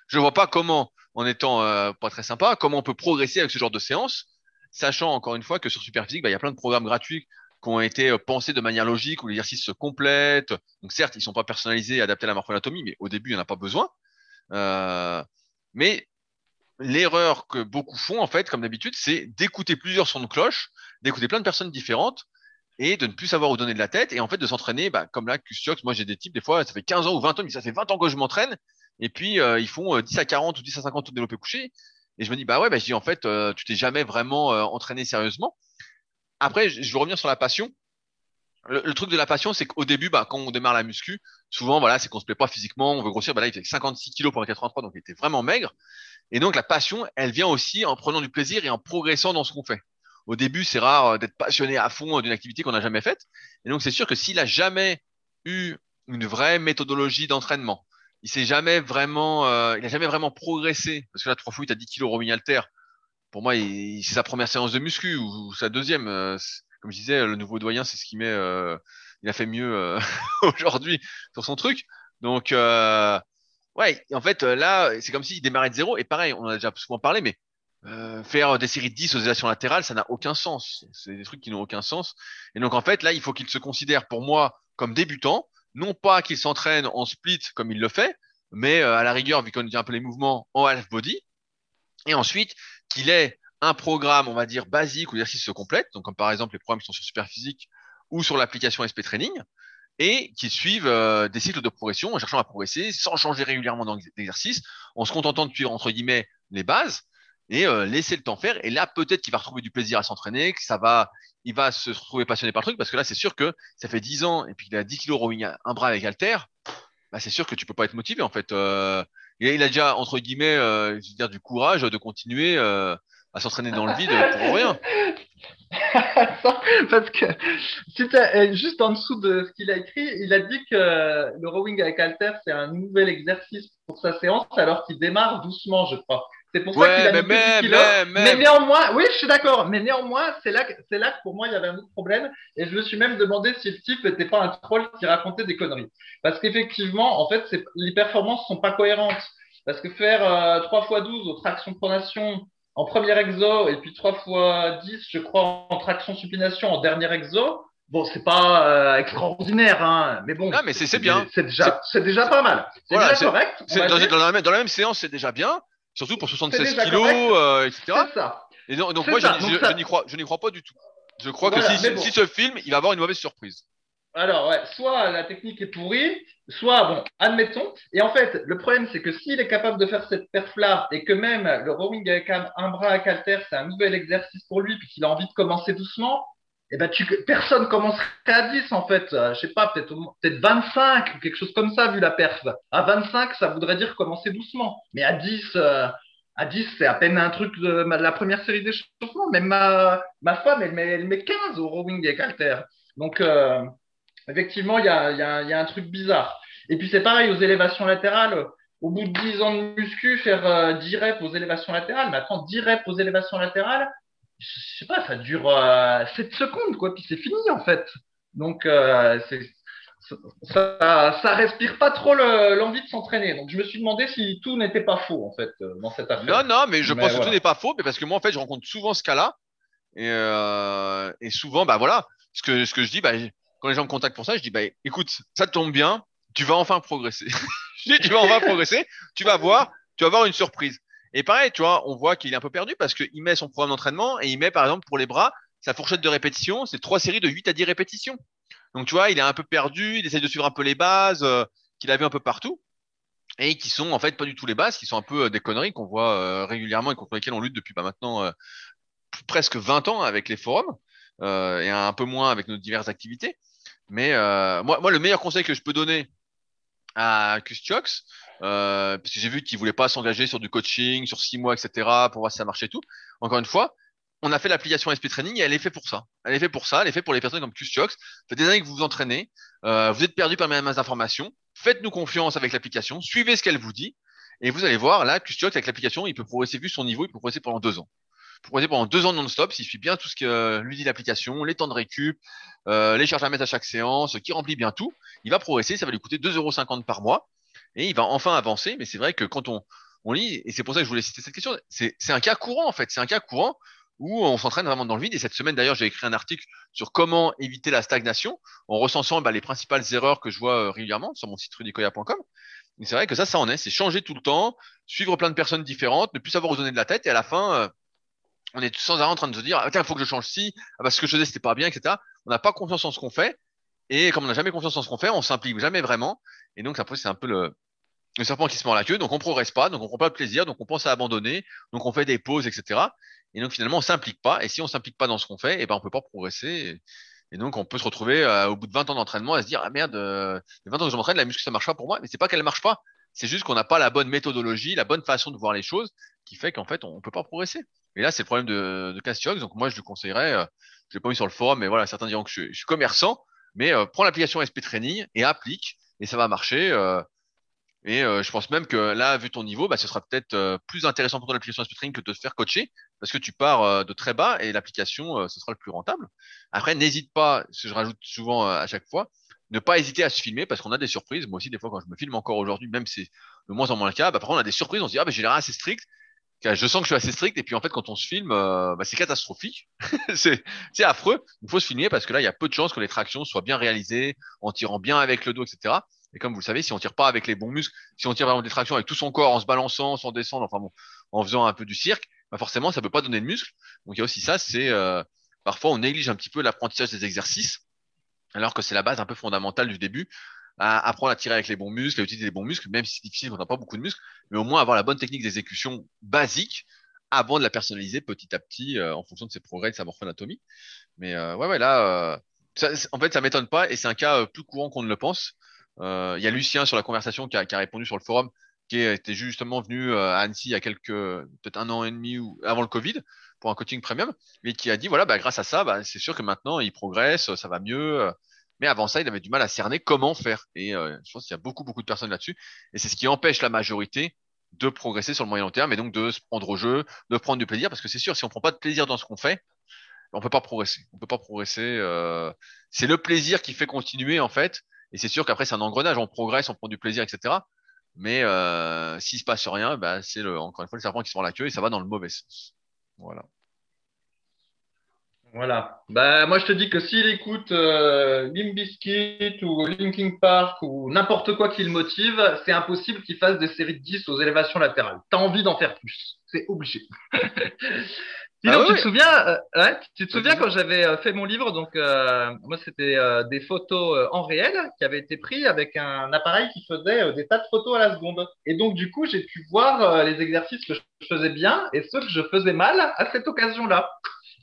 Je vois pas comment, en étant pas très sympa, comment on peut progresser avec ce genre de séance, sachant encore une fois que sur Superphysique, bah, il y a plein de programmes gratuits qui ont été pensés de manière logique, où l'exercice se complète. Donc certes, ils sont pas personnalisés, adaptés à la morphanatomie, mais au début, il n'y en a pas besoin. mais l'erreur que beaucoup font, en fait, comme d'habitude, c'est d'écouter plusieurs sons de cloche, d'écouter plein de personnes différentes et de ne plus savoir où donner de la tête et en fait de s'entraîner, bah, comme là, Custiox, moi j'ai des types, des fois, ça fait 15 ans ou 20 ans, mais ça fait 20 ans que je m'entraîne et puis euh, ils font 10 euh, à 40 ou 10 à 50 de développé couché. Et je me dis, bah ouais, bah, je en fait, euh, tu t'es jamais vraiment entraîné sérieusement. Après, je, veux revenir sur la passion. Le, truc de la passion, c'est qu'au début, bah, quand on démarre la muscu, souvent, voilà, c'est qu'on se plaît pas physiquement, on veut grossir. Bah là, il fait 56 kilos pour un 83, donc il était vraiment maigre. Et donc la passion, elle vient aussi en prenant du plaisir et en progressant dans ce qu'on fait. Au début, c'est rare euh, d'être passionné à fond d'une activité qu'on n'a jamais faite. Et donc c'est sûr que s'il a jamais eu une vraie méthodologie d'entraînement, il s'est jamais vraiment, euh, il a jamais vraiment progressé. Parce que là, trois fois, il a 10 kilos rowing alter. Pour moi, c'est sa première séance de muscu ou, sa deuxième. Euh, comme je disais, le nouveau doyen, c'est ce qui met. il a fait mieux aujourd'hui sur son truc. Donc, Ouais, en fait, euh, là, c'est comme s'il démarrait de zéro. Et pareil, on a déjà souvent parlé, mais euh, faire des séries de 10 aux élévations latérales, ça n'a aucun sens. C'est des trucs qui n'ont aucun sens. Et donc, en fait, là, il faut qu'il se considère, pour moi, comme débutant. Non pas qu'il s'entraîne en split comme il le fait, mais euh, à la rigueur, vu qu'on dit un peu les mouvements, en half body. Et ensuite, qu'il ait un programme, on va dire, basique où l'exercice se complète. Donc, comme par exemple les programmes qui sont sur Superphysique ou sur l'application SP Training et qui suivent euh, des cycles de progression en cherchant à progresser sans changer régulièrement d'exercice, en se contentant de suivre entre guillemets les bases et euh, laisser le temps faire. Et là, peut-être qu'il va retrouver du plaisir à s'entraîner, que ça va, il va se retrouver passionné par le truc parce que là, c'est sûr que ça fait 10 ans et puis qu'il a 10 kilos rowing un bras avec halter, bah, c'est sûr que tu peux pas être motivé en fait. Euh, il a déjà entre guillemets, je veux dire, du courage de continuer à s'entraîner dans le vide pour rien. parce que euh, juste en dessous de ce qu'il a écrit, il a dit que le rowing avec halter, c'est un nouvel exercice pour sa séance alors qu'il démarre doucement, je crois. C'est pour ça qu'il a mais, mis mais, mais, néanmoins, oui, je suis d'accord. Mais néanmoins, c'est là, c'est là que pour moi, il y avait un autre problème. Et je me suis même demandé si le type n'était pas un troll qui racontait des conneries. Parce qu'effectivement, en fait, les performances sont pas cohérentes. Parce que faire euh, 3 x 12 aux tractions pronation en premier exo et puis 3 fois 10, je crois, en traction supination en dernier exo. Bon, c'est pas euh, extraordinaire, hein, mais bon. Non, mais c'est bien. C'est déjà, c'est déjà pas mal. C'est déjà correct. Dans, dans, la même, dans la même séance, c'est déjà bien, surtout pour 76 kilos, euh, etc. C'est ça. Et donc, donc moi, je, je, n'y crois, je n'y crois pas du tout. Je crois que si, si ce film, il va avoir une mauvaise surprise. Alors, ouais, soit la technique est pourrie, soit, bon, admettons. Et en fait, le problème, c'est que s'il est capable de faire cette perf-là et que même le rowing avec un, bras à calter, c'est un nouvel exercice pour lui, puis qu'il a envie de commencer doucement, eh ben, tu, personne commencerait à 10, en fait. Euh, je sais pas, peut-être peut 25 ou quelque chose comme ça, vu la perf. À 25, ça voudrait dire commencer doucement. Mais à 10, euh, à 10, c'est à peine un truc de, la première série d'échauffement. Même ma, ma femme, elle met, elle met 15 au rowing avec halter. Donc, euh, effectivement, il y a, y, a, y a, un truc bizarre. Et puis c'est pareil aux élévations latérales. Au bout de 10 ans de muscu, faire euh, 10 reps aux élévations latérales. Mais attends, 10 reps aux élévations latérales, je sais pas, ça dure euh, 7 secondes, quoi. Puis c'est fini, en fait. Donc, euh, ça, ça respire pas trop l'envie de s'entraîner. Donc, je me suis demandé si tout n'était pas faux, en fait, euh, dans cette affaire. Non, non, mais je pense que tout n'est pas faux, mais parce que moi, en fait, je rencontre souvent ce cas-là. Et, euh, et souvent, bah voilà, ce que, ce que je dis, bah, quand les gens me contactent pour ça, je dis, bah, écoute, ça tombe bien, tu vas enfin progresser. je dis, tu vas enfin progresser, tu vas voir, tu vas avoir une surprise. Et pareil, tu vois, on voit qu'il est un peu perdu parce qu'il met son programme d'entraînement et il met, par exemple, pour les bras, sa fourchette de répétition, c'est trois séries de 8 à 10 répétitions. Donc, tu vois, il est un peu perdu, il essaie de suivre un peu les bases euh, qu'il a vu un peu partout et qui sont en fait pas du tout les bases, qui sont un peu euh, des conneries qu'on voit euh, régulièrement et contre lesquelles on lutte depuis bah, maintenant presque 20 ans avec les forums et un peu moins avec nos diverses activités. Mais moi, moi, le meilleur conseil que je peux donner à Custiox, euh, parce que j'ai vu qu'il voulait pas s'engager sur du coaching, sur six mois, etc., pour voir si ça marchait tout. Encore une fois, on a fait l'application SP Training et elle est faite pour ça. Elle est faite pour ça. Elle est faite pour les personnes comme Custiox. Faites des années que vous vous entraînez, euh, vous êtes perdu par mes informations. Faites-nous confiance avec l'application, suivez ce qu'elle vous dit, et vous allez voir là, Custiox avec l'application, il peut progresser vu son niveau, il peut progresser pendant deux ans pendant deux ans non-stop s'il suit bien tout ce que lui dit l'application, les temps de récup, euh, les charges à mettre à chaque séance, qui remplit bien tout, il va progresser, ça va lui coûter 2,50€ par mois et il va enfin avancer. Mais c'est vrai que quand on, lit, et c'est pour ça que je voulais citer cette question, c'est un cas courant en fait, c'est un cas courant où on s'entraîne vraiment dans le vide. Et cette semaine d'ailleurs, j'ai écrit un article sur comment éviter la stagnation en recensant bah, les principales erreurs que je vois euh, régulièrement sur mon site rudicoya.com. C'est vrai que ça, ça en est, c'est changer tout le temps, suivre plein de personnes différentes, ne plus savoir où donner de la tête, et à la fin, euh, on est sans arrêt en train de se dire, ah, tiens, il faut que je change ci, ah, parce que je faisais, c'était pas bien, etc. On n'a pas confiance en ce qu'on fait. Et comme on n'a jamais confiance en ce qu'on fait, on s'implique jamais vraiment. Et donc, après, c'est un peu le, le serpent qui se mord la queue. Donc, on progresse pas, donc on prend pas de plaisir, donc on pense à abandonner, donc on fait des pauses, etc. Et donc, finalement, on s'implique pas. Et si on s'implique pas dans ce qu'on fait, eh ben, on peut pas progresser. Et, donc, on peut se retrouver euh, au bout de 20 ans d'entraînement à se dire, ah merde, euh, 20 ans que je m'entraîne, la muscu, ça marche pas pour moi. Mais c'est pas qu'elle marche pas. C'est juste qu'on n'a pas la bonne méthodologie, la bonne façon de voir les choses, qui fait qu'en fait, on peut pas progresser. Et là, c'est le problème de, Castiox. Donc, moi, je lui conseillerais, euh, je l'ai pas mis sur le forum, mais voilà, certains diront que je, suis commerçant, mais euh, prends l'application SP Training et applique, et ça va marcher. Euh, et euh, je pense même que là, vu ton niveau, bah, ce sera peut-être plus intéressant pour toi l'application SP Training que de te faire coacher, parce que tu pars de très bas et l'application, ce sera le plus rentable. Après, n'hésite pas, ce que je rajoute souvent à chaque fois, ne pas hésiter à se filmer parce qu'on a des surprises. Moi aussi, des fois, quand je me filme encore aujourd'hui, même si c'est de moins en moins le cas, bah, par contre, on a des surprises. On se dit, ah, bah, j'ai l'air assez strict je sens que je suis assez strict et puis en fait quand on se filme euh, bah, c'est catastrophique. C'est affreux. Il faut se filmer parce que là il y a peu de chances que les tractions soient bien réalisées en tirant bien avec le dos etc et comme vous le savez si on tire pas avec les bons muscles si on tire vraiment des tractions avec tout son corps en se balançant sans descendre enfin bon en faisant un peu du cirque bah forcément ça peut pas donner de muscles. Donc il y a aussi ça c'est euh, parfois on néglige un petit peu l'apprentissage des exercices alors que c'est la base un peu fondamentale du début à apprendre à tirer avec les bons muscles, à utiliser les bons muscles, même si c'est difficile, on n'a pas beaucoup de muscles, mais au moins avoir la bonne technique d'exécution basique avant de la personnaliser petit à petit euh, en fonction de ses progrès de sa morphoanatomie. Mais euh, ouais, ouais, là, euh, en fait, ça m'étonne pas et c'est un cas plus courant qu'on ne le pense. Il y a Lucien sur la conversation qui a, répondu sur le forum, qui était justement venu à Annecy il y a quelques, peut-être un an et demi ou avant le Covid pour un coaching premium, et qui a dit voilà, bah, grâce à ça, bah, c'est sûr que maintenant il progresse, ça va mieux. Mais avant ça, il avait du mal à cerner comment faire. Et euh, je pense qu'il y a beaucoup, beaucoup de personnes là-dessus. Et c'est ce qui empêche la majorité de progresser sur le moyen long terme et donc de se prendre au jeu, de prendre du plaisir. Parce que c'est sûr, si on prend pas de plaisir dans ce qu'on fait, on peut pas progresser. On peut pas progresser. Euh... C'est le plaisir qui fait continuer en fait. Et c'est sûr qu'après c'est un engrenage. On progresse, on prend du plaisir, etc. Mais euh, s'il se passe rien, bah, c'est le, encore une fois le serpent qui se prend la queue et ça va dans le mauvais sens. Voilà. Voilà. Bah, moi, je te dis que s'il écoute euh, Biscuit ou Linking Park ou n'importe quoi qui le motive, c'est impossible qu'il fasse des séries de 10 aux élévations latérales. T'as envie d'en faire plus. C'est obligé. Sinon, ah tu, te souviens, euh, ouais, tu te souviens quand j'avais euh, fait mon livre, donc euh, moi c'était des photos en réel qui avaient été prises avec un appareil qui faisait des tas de photos à la seconde. Et donc du coup, j'ai pu voir les exercices que je faisais bien et ceux que je faisais mal à cette occasion-là.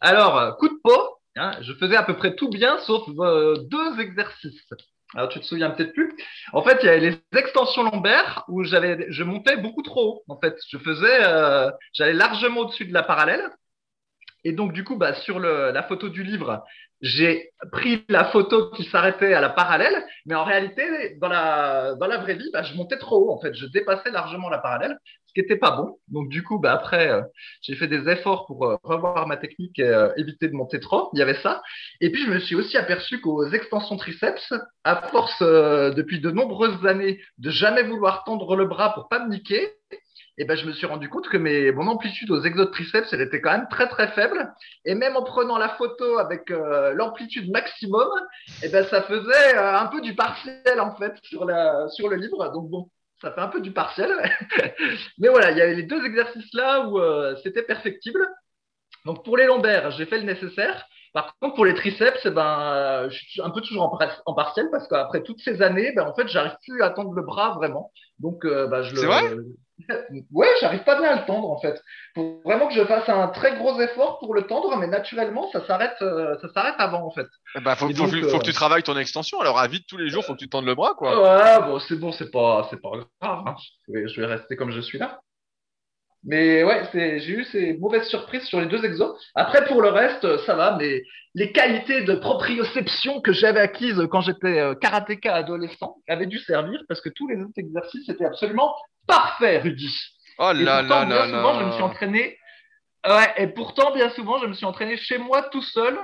Alors, euh, coup de peau, hein, je faisais à peu près tout bien sauf euh, deux exercices. Alors, tu te souviens peut-être plus. En fait, il y avait les extensions lombaires où j'avais, je montais beaucoup trop haut. En fait, je faisais, euh, j'allais largement au-dessus de la parallèle. Et donc, du coup, bah, sur la photo du livre, j'ai pris la photo qui s'arrêtait à la parallèle, mais en réalité, dans la, dans la vraie vie, bah, je montais trop haut. En fait, je dépassais largement la parallèle, ce qui n'était pas bon. Donc, du coup, bah, après, euh, j'ai fait des efforts pour euh, revoir ma technique et euh, éviter de monter trop. Il y avait ça. Et puis, je me suis aussi aperçu qu'aux extensions triceps, à force depuis de nombreuses années de jamais vouloir tendre le bras pour pas me niquer, et ben je me suis rendu compte que mes, mon amplitude aux exos triceps, elle était quand même très très faible. Et même en prenant la photo avec l'amplitude maximum, et ben ça faisait un peu du partiel en fait sur, la, sur le livre. Donc bon, ça fait un peu du partiel. Mais voilà, il y avait les deux exercices là où euh, c'était perfectible. Donc pour les lombaires, j'ai fait le nécessaire. Par contre, pour les triceps, eh ben, je suis un peu toujours en, en partiel parce qu'après toutes ces années, ben, en fait, j'arrive plus à tendre le bras vraiment. Donc, ben, je le. C'est vrai? Ouais, j'arrive pas bien à le tendre en fait. Faut vraiment que je fasse un très gros effort pour le tendre, mais naturellement, ça s'arrête, euh, ça s'arrête avant en fait. Bah, faut, faut, donc, faut, que tu travailles ton extension. Alors, à vite tous les jours, faut que tu tendes le bras, quoi. Ouais, bon, c'est bon, c'est pas, c'est pas grave. Hein. Je, vais, je vais rester comme je suis là. Mais ouais, j'ai eu ces mauvaises surprises sur les deux exos. Après, pour le reste, ça va, mais les qualités de proprioception que j'avais acquises quand j'étais karatéka adolescent avaient dû servir parce que tous les autres exercices étaient absolument parfaits, Rudy. Oh là et pourtant, là bien là souvent, là. je me suis entraîné. Ouais, et pourtant, bien souvent, je me suis entraîné chez moi tout seul,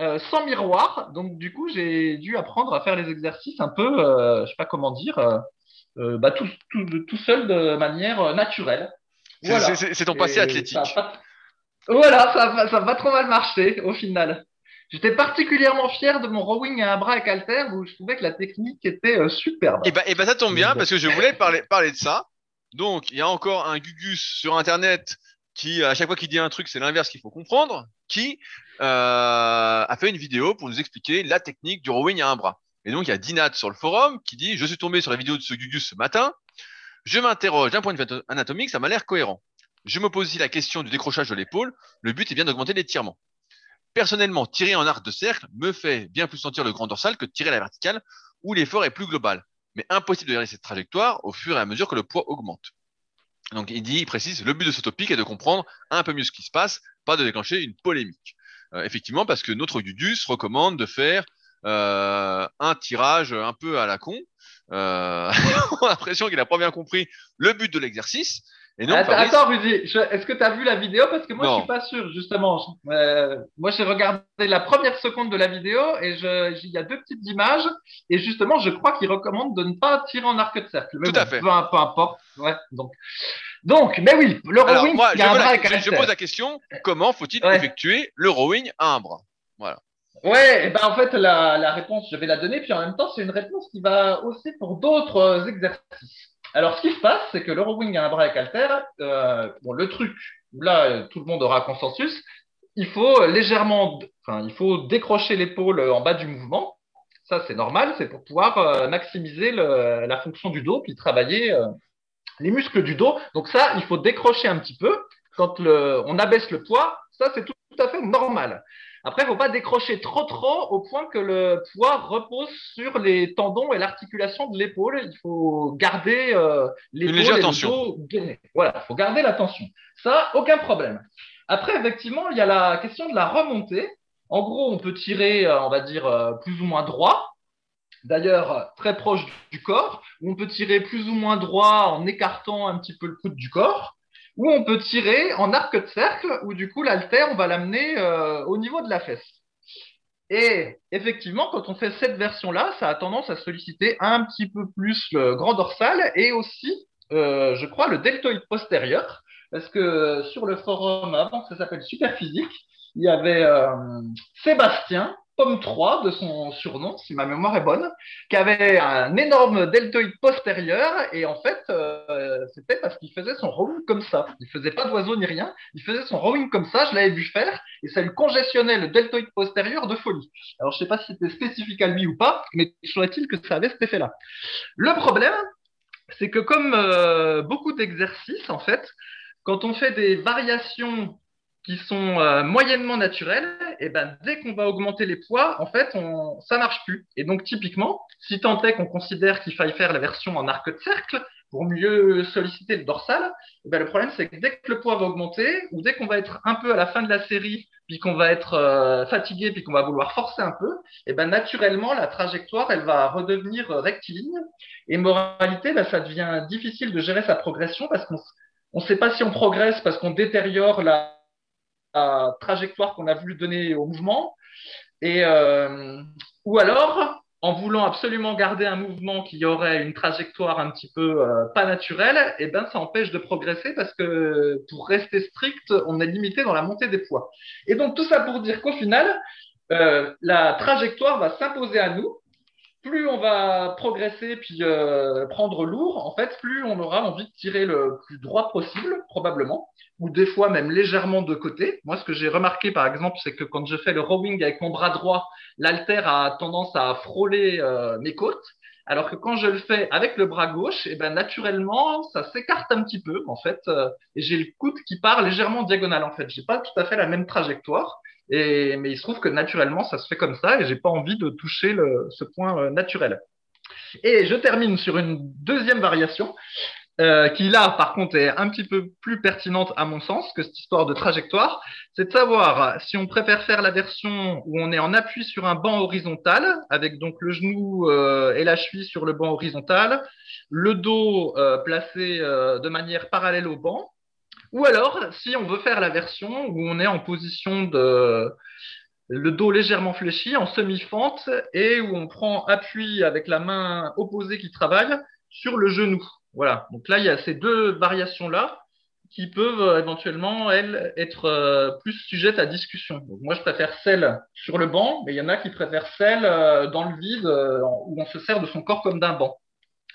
euh, sans miroir. Donc, du coup, j'ai dû apprendre à faire les exercices un peu, euh, je sais pas comment dire, euh, bah, tout, tout, tout seul de manière naturelle. C'est Voilà. c'est- ton passé Et athlétique. ça a pas- Voilà, ça va, ça va trop mal marcher au final. J'étais particulièrement fier de mon rowing à un bras avec halter où je trouvais que la technique était euh, superbe. Et bah, et bah, ça tombe bien parce que je voulais parler, parler de ça. Donc, il y a encore un Gugus sur Internet qui, à chaque fois qu'il dit un truc, c'est l'inverse qu'il faut comprendre, qui euh, a fait une vidéo pour nous expliquer la technique du rowing à un bras. Et donc, il y a Dinat sur le forum qui dit, je suis tombé sur la vidéo de ce Gugus ce matin. Je m'interroge d'un point de vue anatomique, ça m'a l'air cohérent. Je me pose aussi la question du décrochage de l'épaule. Le but est bien d'augmenter l'étirement. Personnellement, tirer en arc de cercle me fait bien plus sentir le grand dorsal que de tirer la verticale où l'effort est plus global. Mais impossible de gérer cette trajectoire au fur et à mesure que le poids augmente. Donc il dit, il précise, le but de ce topic est de comprendre un peu mieux ce qui se passe, pas de déclencher une polémique. Euh, effectivement, parce que notre Gugus recommande de faire euh, un tirage un peu à la con. Euh, on a l'impression qu'il a pas bien compris le but de l'exercice. Et donc, attends, Fabrice- attends, Rudy, est-ce que tu as vu la vidéo? Parce que moi, Non. je suis pas sûr, justement. Euh, moi, j'ai regardé la première seconde de la vidéo et il y a deux petites images. Et justement, je crois qu'il recommande de ne pas tirer en arc de cercle. Mais Tout à fait. Peu, peu importe. Ouais, donc. donc, mais oui, le Alors, rowing, moi, il y a un bras la, je- pose la question comment faut-il Ouais. effectuer le rowing à un bras? Ouais, et ben en fait la, la réponse je vais la donner puis en même temps c'est une réponse qui va aussi pour d'autres euh, exercices. Alors ce qui se passe c'est que le rowing à un bras avec halter, euh, bon le truc là tout le monde aura consensus, il faut légèrement, enfin il faut décrocher l'épaule en bas du mouvement. Ça c'est normal, c'est pour pouvoir euh, maximiser la fonction du dos puis travailler euh, les muscles du dos. Donc ça il faut décrocher un petit peu quand on abaisse le poids. Ça c'est tout à fait normal. Après, il ne faut pas décrocher trop trop au point que le poids repose sur les tendons et l'articulation de l'épaule. Il faut garder euh, l'épaule le dos gainé. Voilà, il faut garder la tension. Ça, aucun problème. Après, effectivement, il y a la question de la remontée. En gros, on peut tirer, euh, on va dire, euh, plus ou moins droit. D'ailleurs, très proche du corps. On peut tirer plus ou moins droit en écartant un petit peu le coude du corps ou on peut tirer en arc de cercle, où du coup l'altère, on va l'amener euh, au niveau de la fesse. Et effectivement, quand on fait cette version-là, ça a tendance à solliciter un petit peu plus le grand dorsal et aussi, euh, je crois, le deltoïde postérieur, parce que sur le forum, avant ça s'appelle Superphysique, il y avait euh, Sébastien, Pomme 3 de son surnom, si ma mémoire est bonne, qui avait un énorme deltoïde postérieur et en fait euh, c'était parce qu'il faisait son rowing comme ça. Il faisait pas d'oiseau ni rien, il faisait son rowing comme ça, je l'avais vu faire et ça lui congestionnait le deltoïde postérieur de folie. Alors je sais pas si c'était spécifique à lui ou pas, mais est-il que ça avait cet effet-là. Le problème, c'est que comme euh, beaucoup d'exercices en fait, quand on fait des variations qui sont euh, moyennement naturelles, et ben dès qu'on va augmenter les poids, en fait, on, ça marche plus. Et donc typiquement, si tant est qu'on considère qu'il faille faire la version en arc de cercle pour mieux solliciter le dorsal, et ben le problème c'est que dès que le poids va augmenter ou dès qu'on va être un peu à la fin de la série, puis qu'on va être euh, fatigué, puis qu'on va vouloir forcer un peu, et ben naturellement la trajectoire elle va redevenir rectiligne. Et moralité, ben, ça devient difficile de gérer sa progression parce qu'on on ne sait pas si on progresse parce qu'on détériore la la trajectoire qu'on a voulu donner au mouvement, et, euh, ou alors en voulant absolument garder un mouvement qui aurait une trajectoire un petit peu euh, pas naturelle, eh ben, ça empêche de progresser parce que pour rester strict, on est limité dans la montée des poids. Et donc tout ça pour dire qu'au final, euh, la trajectoire va s'imposer à nous. Plus on va progresser puis euh, prendre lourd, en fait, plus on aura envie de tirer le plus droit possible, probablement ou des fois même légèrement de côté. Moi, ce que j'ai remarqué, par exemple, c'est que quand je fais le rowing avec mon bras droit, l'alter a tendance à frôler euh, mes côtes, alors que quand je le fais avec le bras gauche, eh ben, naturellement, ça s'écarte un petit peu, en fait, euh, et j'ai le coude qui part légèrement diagonal, en fait. J'ai pas tout à fait la même trajectoire, et, mais il se trouve que naturellement, ça se fait comme ça, et j'ai pas envie de toucher le, ce point euh, naturel. Et je termine sur une deuxième variation euh, qui là, par contre, est un petit peu plus pertinente à mon sens que cette histoire de trajectoire, c'est de savoir si on préfère faire la version où on est en appui sur un banc horizontal, avec donc le genou euh, et la cheville sur le banc horizontal, le dos euh, placé de manière parallèle au banc, ou alors si on veut faire la version où on est en position de le dos légèrement fléchi, en semi-fente, et où on prend appui avec la main opposée qui travaille sur le genou. Voilà. Donc là, il y a ces deux variations-là qui peuvent euh, éventuellement, elles, être euh, plus sujettes à discussion. Moi, je préfère celle sur le banc, mais il y en a qui préfèrent celle euh, dans le vide où on se sert de son corps comme d'un banc.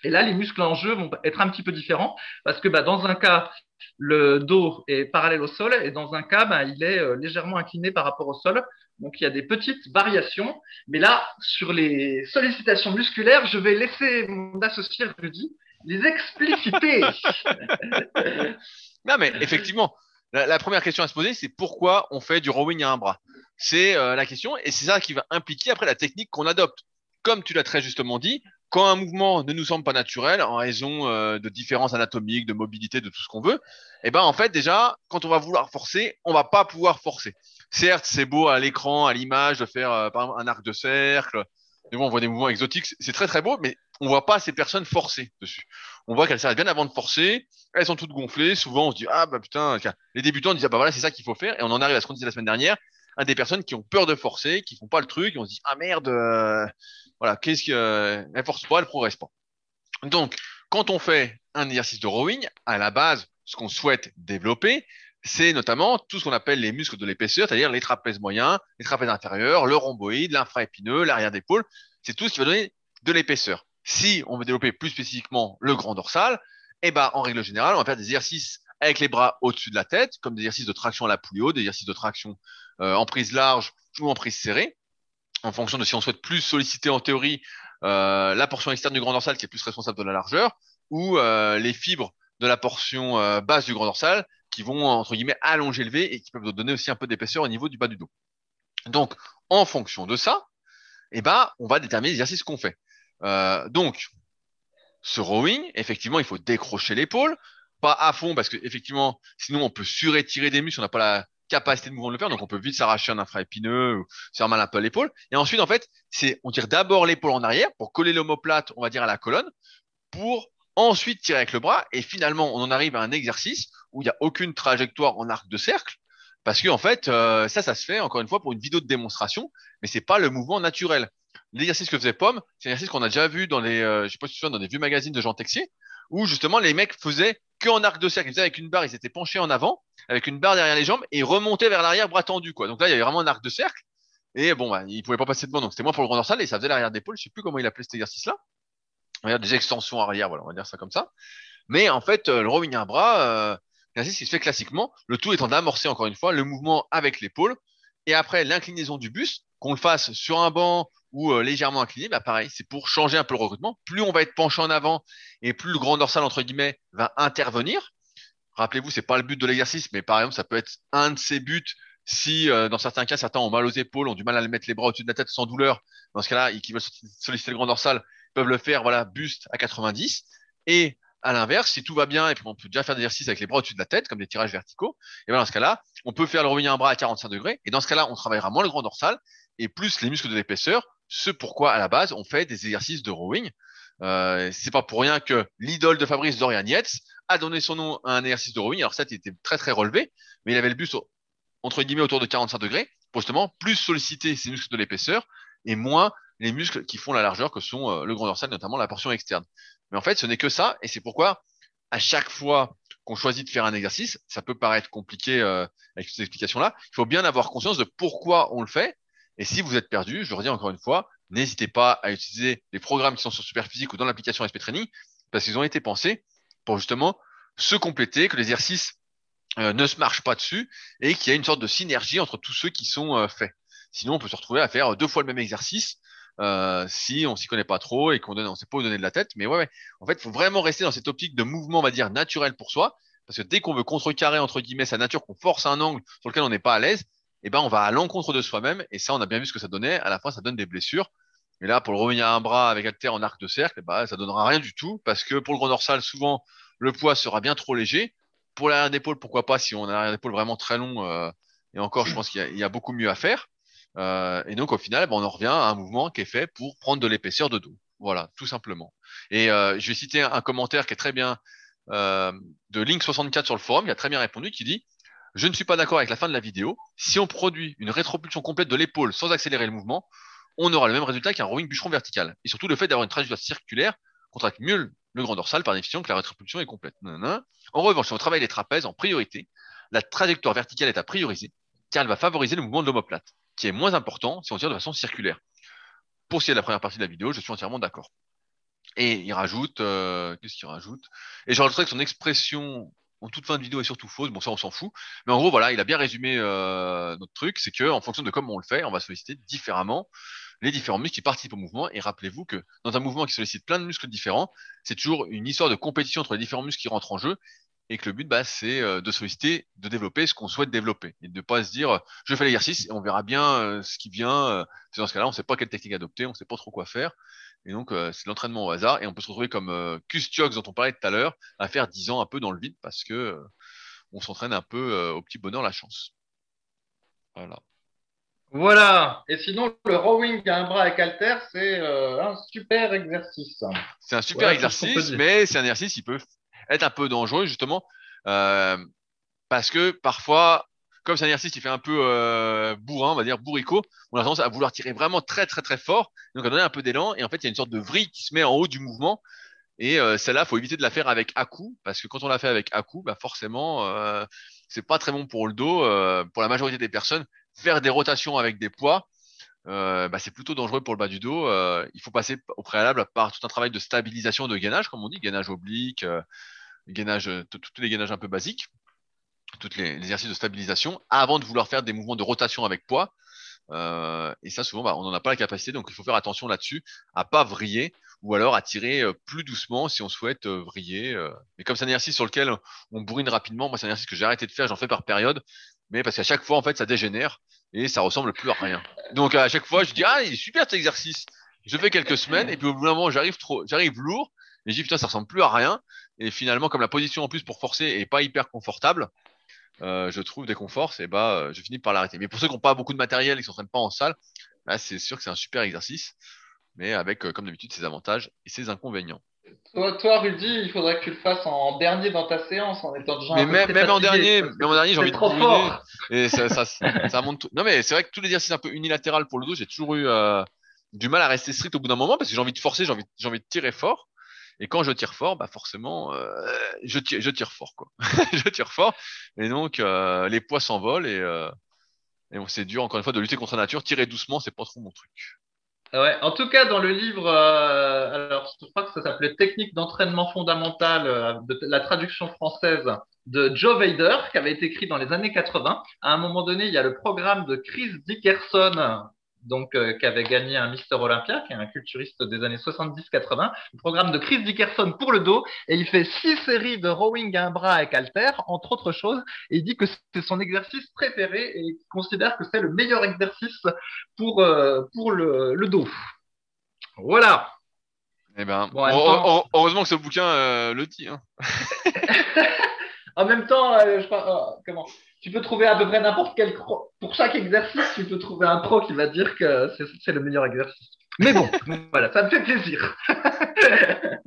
Et là, les muscles en jeu vont être un petit peu différents parce que bah, dans un cas, le dos est parallèle au sol et dans un cas, bah, il est légèrement incliné par rapport au sol. Donc il y a des petites variations. Mais là, sur les sollicitations musculaires, je vais laisser mon associé Rudy les expliciter. non, mais effectivement, la, première question à se poser, c'est pourquoi on fait du rowing à un bras? C'est euh, la question, et c'est ça qui va impliquer après la technique qu'on adopte. Comme tu l'as très justement dit, quand un mouvement ne nous semble pas naturel en raison euh, de différences anatomiques, de mobilité, de tout ce qu'on veut, eh ben en fait déjà, quand on va vouloir forcer, on va pas pouvoir forcer. Certes, c'est beau à l'écran, à l'image, de faire euh, par exemple un arc de cercle, mais bon, on voit des mouvements exotiques, c'est très très beau, mais on voit pas ces personnes forcer dessus. On voit qu'elles s'arrêtent bien avant de forcer, elles sont toutes gonflées. Souvent, on se dit ah bah putain, les débutants disent ah bah voilà c'est ça qu'il faut faire, et on en arrive à ce qu'on disait la semaine dernière, à des personnes qui ont peur de forcer, qui font pas le truc, et on se dit ah merde, euh, voilà qu'est-ce que elle force pas, elle progresse pas. Donc quand on fait un exercice de rowing, à la base, ce qu'on souhaite développer, c'est notamment tout ce qu'on appelle les muscles de l'épaisseur, c'est-à-dire les trapèzes moyens, les trapèzes inférieurs, le rhomboïde, l'infraépineux, l'arrière d'épaule. C'est tout ce qui va donner de l'épaisseur. Si on veut développer plus spécifiquement le grand dorsal, eh ben, en règle générale, on va faire des exercices avec les bras au-dessus de la tête, comme des exercices de traction à la poulie haute, des exercices de traction euh, en prise large ou en prise serrée, en fonction de si on souhaite plus solliciter en théorie euh, la portion externe du grand dorsal qui est plus responsable de la largeur, ou euh, les fibres de la portion basse du grand dorsal qui vont, entre guillemets, allonger le V et qui peuvent donner aussi un peu d'épaisseur au niveau du bas du dos. Donc, en fonction de ça, eh ben, on va déterminer l'exercice qu'on fait. Euh, donc, ce rowing, effectivement, il faut décrocher l'épaule, pas à fond parce que effectivement, sinon on peut surétirer des muscles, on n'a pas la capacité de mouvement de le faire, donc on peut vite s'arracher un infraépineux ou faire mal un peu à l'épaule. Et ensuite, en fait, on tire d'abord l'épaule en arrière pour coller l'omoplate, on va dire à la colonne, pour ensuite tirer avec le bras. Et finalement, on en arrive à un exercice où il n'y a aucune trajectoire en arc de cercle. Parce que en fait, euh, ça, ça se fait encore une fois pour une vidéo de démonstration, mais c'est pas le mouvement naturel l'exercice que faisait Pomme, c'est un exercice qu'on a déjà vu dans les, euh, je dans des vieux magazines de Jean Texier, où justement les mecs faisaient que en arc de cercle. Ils faisaient avec une barre, ils étaient penchés en avant, avec une barre derrière les jambes et remontaient vers l'arrière, bras tendu, quoi. Donc là, il y avait vraiment un arc de cercle. Et bon, bah, ils pouvaient pas passer devant, donc c'était moins pour le grand dorsal et ça faisait l'arrière d'épaule. Je sais plus comment il appelait cet exercice-là. Des extensions arrière, voilà, on va dire ça comme ça. Mais en fait, euh, le rowing à bras, euh, exercice qui se fait classiquement, le tout étant d'amorcer encore une fois le mouvement avec l'épaule et après l'inclinaison du buste, qu'on le fasse sur un banc ou euh, légèrement incliné, bah pareil, c'est pour changer un peu le recrutement. Plus on va être penché en avant et plus le grand dorsal entre guillemets va intervenir. Rappelez-vous, c'est pas le but de l'exercice, mais par exemple, ça peut être un de ses buts si euh, dans certains cas certains ont mal aux épaules, ont du mal à mettre les bras au-dessus de la tête sans douleur. Dans ce cas-là, qui veulent solliciter le grand dorsal, peuvent le faire, voilà, buste à 90. Et à l'inverse, si tout va bien et puis on peut déjà faire des exercices avec les bras au-dessus de la tête, comme des tirages verticaux, et bien dans ce cas-là, on peut faire le revenu un bras à 45 degrés. Et dans ce cas-là, on travaillera moins le grand dorsal et plus les muscles de l'épaisseur ce pourquoi à la base on fait des exercices de rowing. Euh, c'est pas pour rien que l'idole de Fabrice Dorian Yates a donné son nom à un exercice de rowing. Alors ça, il était très très relevé, mais il avait le buste entre guillemets autour de 45 degrés pour justement plus solliciter ses muscles de l'épaisseur et moins les muscles qui font la largeur que sont euh, le grand dorsal, notamment la portion externe. Mais en fait, ce n'est que ça, et c'est pourquoi à chaque fois qu'on choisit de faire un exercice, ça peut paraître compliqué euh, avec ces explications-là. Il faut bien avoir conscience de pourquoi on le fait. Et si vous êtes perdu, je redis encore une fois, n'hésitez pas à utiliser les programmes qui sont sur Superphysique ou dans l'application SP Training, parce qu'ils ont été pensés pour justement se compléter, que l'exercice euh, ne se marche pas dessus et qu'il y a une sorte de synergie entre tous ceux qui sont euh, faits. Sinon, on peut se retrouver à faire deux fois le même exercice euh, si on s'y connaît pas trop et qu'on on sait pas où donner de la tête. Mais ouais, ouais. en fait, il faut vraiment rester dans cette optique de mouvement, on va dire, naturel pour soi. Parce que dès qu'on veut contrecarrer, entre guillemets, sa nature, qu'on force un angle sur lequel on n'est pas à l'aise, eh ben, on va à l'encontre de soi-même. Et ça, on a bien vu ce que ça donnait. À la fin, ça donne des blessures. Et là, pour le revenir à un bras avec alter en arc de cercle, eh ben, ça donnera rien du tout. Parce que pour le grand dorsal, souvent, le poids sera bien trop léger. Pour l'arrière d'épaule, pourquoi pas, si on a un arrière d'épaule vraiment très long, euh, et encore, je pense qu'il y, y, a beaucoup mieux à faire. Euh, et donc, au final, ben, on en revient à un mouvement qui est fait pour prendre de l'épaisseur de dos. Voilà, tout simplement. Et euh, je vais citer un, commentaire qui est très bien de Link64 sur le forum, qui a très bien répondu, qui dit Je ne suis pas d'accord avec la fin de la vidéo. Si on produit une rétropulsion complète de l'épaule sans accélérer le mouvement, on aura le même résultat qu'un rowing bûcheron vertical. Et surtout, le fait d'avoir une trajectoire circulaire contracte mieux le grand dorsal par définition que la rétropulsion est complète. En revanche, si on travaille les trapèzes en priorité, la trajectoire verticale est à prioriser car elle va favoriser le mouvement de l'omoplate qui est moins important si on tire de façon circulaire. Pour ce qui est de la première partie de la vidéo, je suis entièrement d'accord. Et il rajoute, euh, qu'est-ce qu'il rajoute? Et je rajouterais que son expression en toute fin de vidéo est surtout fausse. Bon, ça, on s'en fout. Mais en gros, voilà, il a bien résumé euh, notre truc. C'est que, en fonction de comment on le fait, on va solliciter différemment les différents muscles qui participent au mouvement. Et rappelez-vous que dans un mouvement qui sollicite plein de muscles différents, c'est toujours une histoire de compétition entre les différents muscles qui rentrent en jeu et que le but, bah, c'est euh, de solliciter, de développer ce qu'on souhaite développer et de ne pas se dire euh, je fais l'exercice et on verra bien ce qui vient. dans ce cas-là, on ne sait pas quelle technique adopter, on ne sait pas trop quoi faire. Et donc, c'est l'entraînement au hasard et on peut se retrouver comme euh, Kustiox dont on parlait tout à l'heure à faire 10 ans un peu dans le vide parce que on s'entraîne un peu au petit bonheur la chance. Voilà. Voilà. Et sinon, le rowing à un bras avec halter, c'est un super exercice. C'est un super exercice, mais c'est un exercice qui peut être un peu dangereux justement euh, parce que parfois, comme c'est un exercice qui fait un peu euh, bourrin, on va dire bourricot, on a tendance à vouloir tirer vraiment très très très fort, donc à donner un peu d'élan. Et en fait il y a une sorte de vrille qui se met en haut du mouvement. Et euh, celle-là, faut éviter de la faire avec à coup parce que quand on la fait avec à coup, bah forcément, euh, c'est pas très bon pour le dos. Euh, pour la majorité des personnes, faire des rotations avec des poids, euh, bah, c'est plutôt dangereux pour le bas du dos. Il faut passer au préalable par tout un travail de stabilisation de gainage, comme on dit, gainage oblique, gainage, tous les gainages un peu basiques, tous les, exercices de stabilisation, avant de vouloir faire des mouvements de rotation avec poids. Euh, et ça, souvent, bah, on n'en a pas la capacité, donc il faut faire attention là-dessus, à pas vriller, ou alors à tirer plus doucement si on souhaite vriller. Mais comme c'est un exercice sur lequel on bourrine rapidement, moi c'est un exercice que j'ai arrêté de faire, j'en fais par période, mais parce qu'à chaque fois, en fait, ça dégénère et ça ressemble plus à rien. Donc à chaque fois, je dis ah, il est super cet exercice. Je fais quelques semaines et puis au bout d'un moment, j'arrive trop, j'arrive lourd et je dis putain, ça ressemble plus à rien. Et finalement, comme la position en plus pour forcer est pas hyper confortable, euh, je trouve des conforts, et bah, je finis par l'arrêter. Mais pour ceux qui n'ont pas beaucoup de matériel et qui s'entraînent pas en salle, bah, c'est sûr que c'est un super exercice, mais avec, euh, comme d'habitude, ses avantages et ses inconvénients. Toi, toi, Rudy, il faudrait que tu le fasses en dernier dans ta séance, en étant déjà. Mais même, même en dernier, même en dernier, j'ai envie de trop fort. Et ça, ça, ça, ça monte. Non, mais c'est vrai que tous les exercices un peu unilatéral pour le dos, j'ai toujours eu euh, du mal à rester strict au bout d'un moment parce que j'ai envie de forcer, j'ai envie, j'ai envie de tirer fort. Et quand je tire fort, bah forcément, euh, je, tire, je tire fort, quoi. je tire fort. Et donc, euh, les poids s'envolent et, euh, et bon, c'est dur, encore une fois, de lutter contre la nature. Tirer doucement, c'est pas trop mon truc. Ouais, en tout cas, dans le livre, euh, alors je crois que ça s'appelait Technique d'entraînement fondamental, euh, de la traduction française de Joe Vader, qui avait été écrit dans les années 80. À un moment donné, il y a le programme de Chris Dickerson, donc euh, qui avait gagné un Mister Olympia, qui est un culturiste des années 70-80, le programme de Chris Dickerson pour le dos, et il fait six séries de rowing à un bras avec halter, entre autres choses, et il dit que c'est son exercice préféré et il considère que c'est le meilleur exercice pour euh, pour le, le, dos. Voilà. Eh ben, bon, temps... heureusement que ce bouquin euh, le dit. Hein. en même temps, je crois, comment? Tu peux trouver à peu près n'importe quel pour chaque exercice, tu peux trouver un pro qui va dire que c'est le meilleur exercice. Mais bon, voilà, ça me fait plaisir.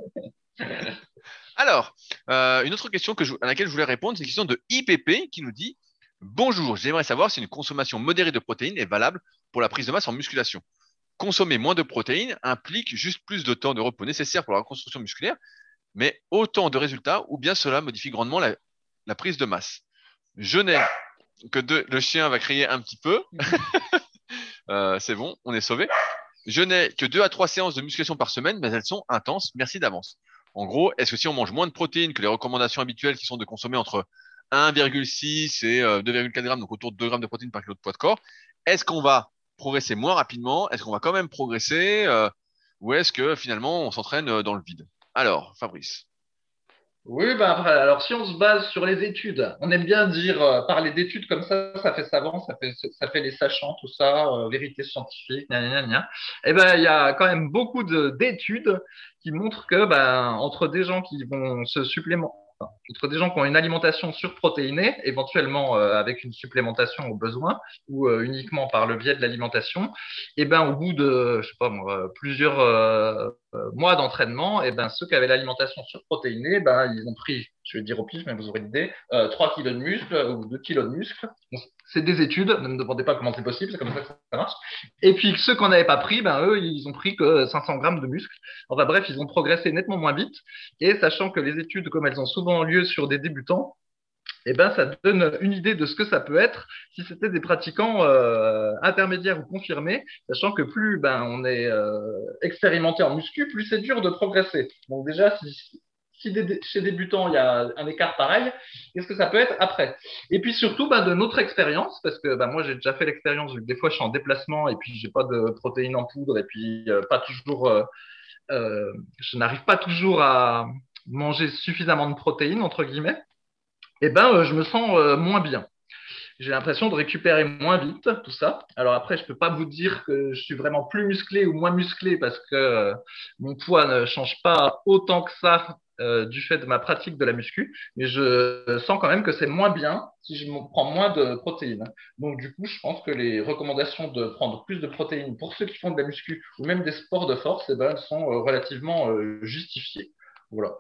Alors, euh, une autre question que je, à laquelle je voulais répondre, c'est une question de IPP qui nous dit Bonjour, j'aimerais savoir si une consommation modérée de protéines est valable pour la prise de masse en musculation. consommer moins de protéines implique juste plus de temps de repos nécessaire pour la reconstruction musculaire, mais autant de résultats, ou bien cela modifie grandement la, la prise de masse. Je n'ai que deux, le chien va crier un petit peu. Euh, c'est bon, on est sauvé. Je n'ai que deux à trois séances de musculation par semaine, mais elles sont intenses. Merci d'avance. En gros, est-ce que si on mange moins de protéines que les recommandations habituelles qui sont de consommer entre 1,6 et 2,4 euh, grammes, donc autour de 2 grammes de protéines par kilo de poids de corps, est-ce qu'on va progresser moins rapidement? Est-ce qu'on va quand même progresser? Euh, Ou est-ce que finalement on s'entraîne dans le vide? Alors, Fabrice. Oui, après, alors si on se base sur les études, on aime bien dire euh, parler d'études comme ça, ça fait savant, ça fait, ça fait les sachants, tout ça, euh, vérité scientifique, gna, gna, gna, Et eh ben il y a quand même beaucoup d'études qui montrent que ben entre des gens qui vont se supplémenter entre des gens qui ont une alimentation surprotéinée, éventuellement euh, avec une supplémentation au besoin ou euh, uniquement par le biais de l'alimentation, et eh ben au bout de je sais pas plusieurs euh, mois d'entraînement, et eh ben ceux qui avaient l'alimentation surprotéinée, ben ils ont pris, je vais dire au pif, mais vous aurez l'idée, 3 kilos de muscles ou 2 kilos de muscles c'est des études, ne me demandez pas comment c'est possible, c'est comme ça que ça marche. Et puis ceux qu'on n'avait pas pris, ben eux, ils ont pris que 500 grammes de muscles. Enfin bref, ils ont progressé nettement moins vite. Et sachant que les études, comme elles ont souvent lieu sur des débutants, eh ben, ça donne une idée de ce que ça peut être si c'était des pratiquants euh, intermédiaires ou confirmés, sachant que plus ben, on est euh, expérimenté en muscu, plus c'est dur de progresser. Donc déjà, si, si chez débutants, il y a un écart pareil, qu'est-ce que ça peut être après? Et puis surtout, bah, de notre expérience, parce que bah, moi, j'ai déjà fait l'expérience, des fois, je suis en déplacement et puis j'ai pas de protéines en poudre et puis euh, pas toujours, euh, euh, je n'arrive pas toujours à manger suffisamment de protéines, entre guillemets, et ben, je me sens moins bien j'ai l'impression de récupérer moins vite tout ça. Alors après, je peux pas vous dire que je suis vraiment plus musclé ou moins musclé parce que mon poids ne change pas autant que ça euh, du fait de ma pratique de la muscu, mais je sens quand même que c'est moins bien si je prends moins de protéines. Donc du coup, je pense que les recommandations de prendre plus de protéines pour ceux qui font de la muscu ou même des sports de force, eh ben, sont euh, relativement euh, justifiées. Voilà.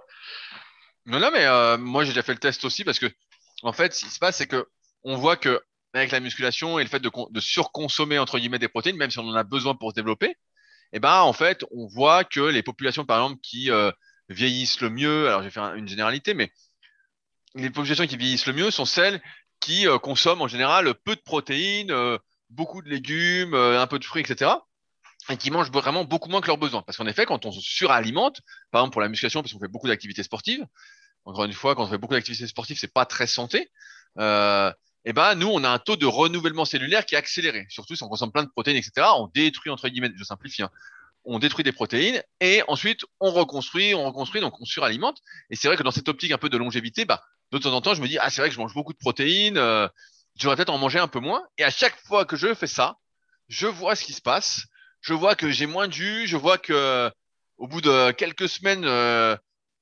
Non, non, mais moi j'ai déjà fait le test aussi parce que en fait, ce qui se passe, c'est que on voit que avec la musculation et le fait de, surconsommer entre guillemets des protéines, même si on en a besoin pour se développer, eh ben en fait, on voit que les populations par exemple qui vieillissent le mieux, alors je vais faire une généralité, mais les populations qui vieillissent le mieux sont celles qui euh, consomment en général peu de protéines, euh, beaucoup de légumes, euh, un peu de fruits, etc. Et qui mangent vraiment beaucoup moins que leurs besoins. Parce qu'en effet, quand on se suralimente, par exemple pour la musculation, parce qu'on fait beaucoup d'activités sportives, encore une fois, quand on fait beaucoup d'activités sportives, c'est pas très santé. et ben nous, on a un taux de renouvellement cellulaire qui est accéléré. Surtout si on consomme plein de protéines, etc. On détruit entre guillemets, je simplifie, hein, on détruit des protéines et ensuite on reconstruit, on reconstruit, donc on suralimente. Et c'est vrai que dans cette optique un peu de longévité, bah, de temps en temps, je me dis, ah, c'est vrai que je mange beaucoup de protéines, euh, j'aurais peut-être en manger un peu moins. Et à chaque fois que je fais ça, je vois ce qui se passe. Je vois que j'ai moins de jus, je vois que au bout de quelques semaines, euh,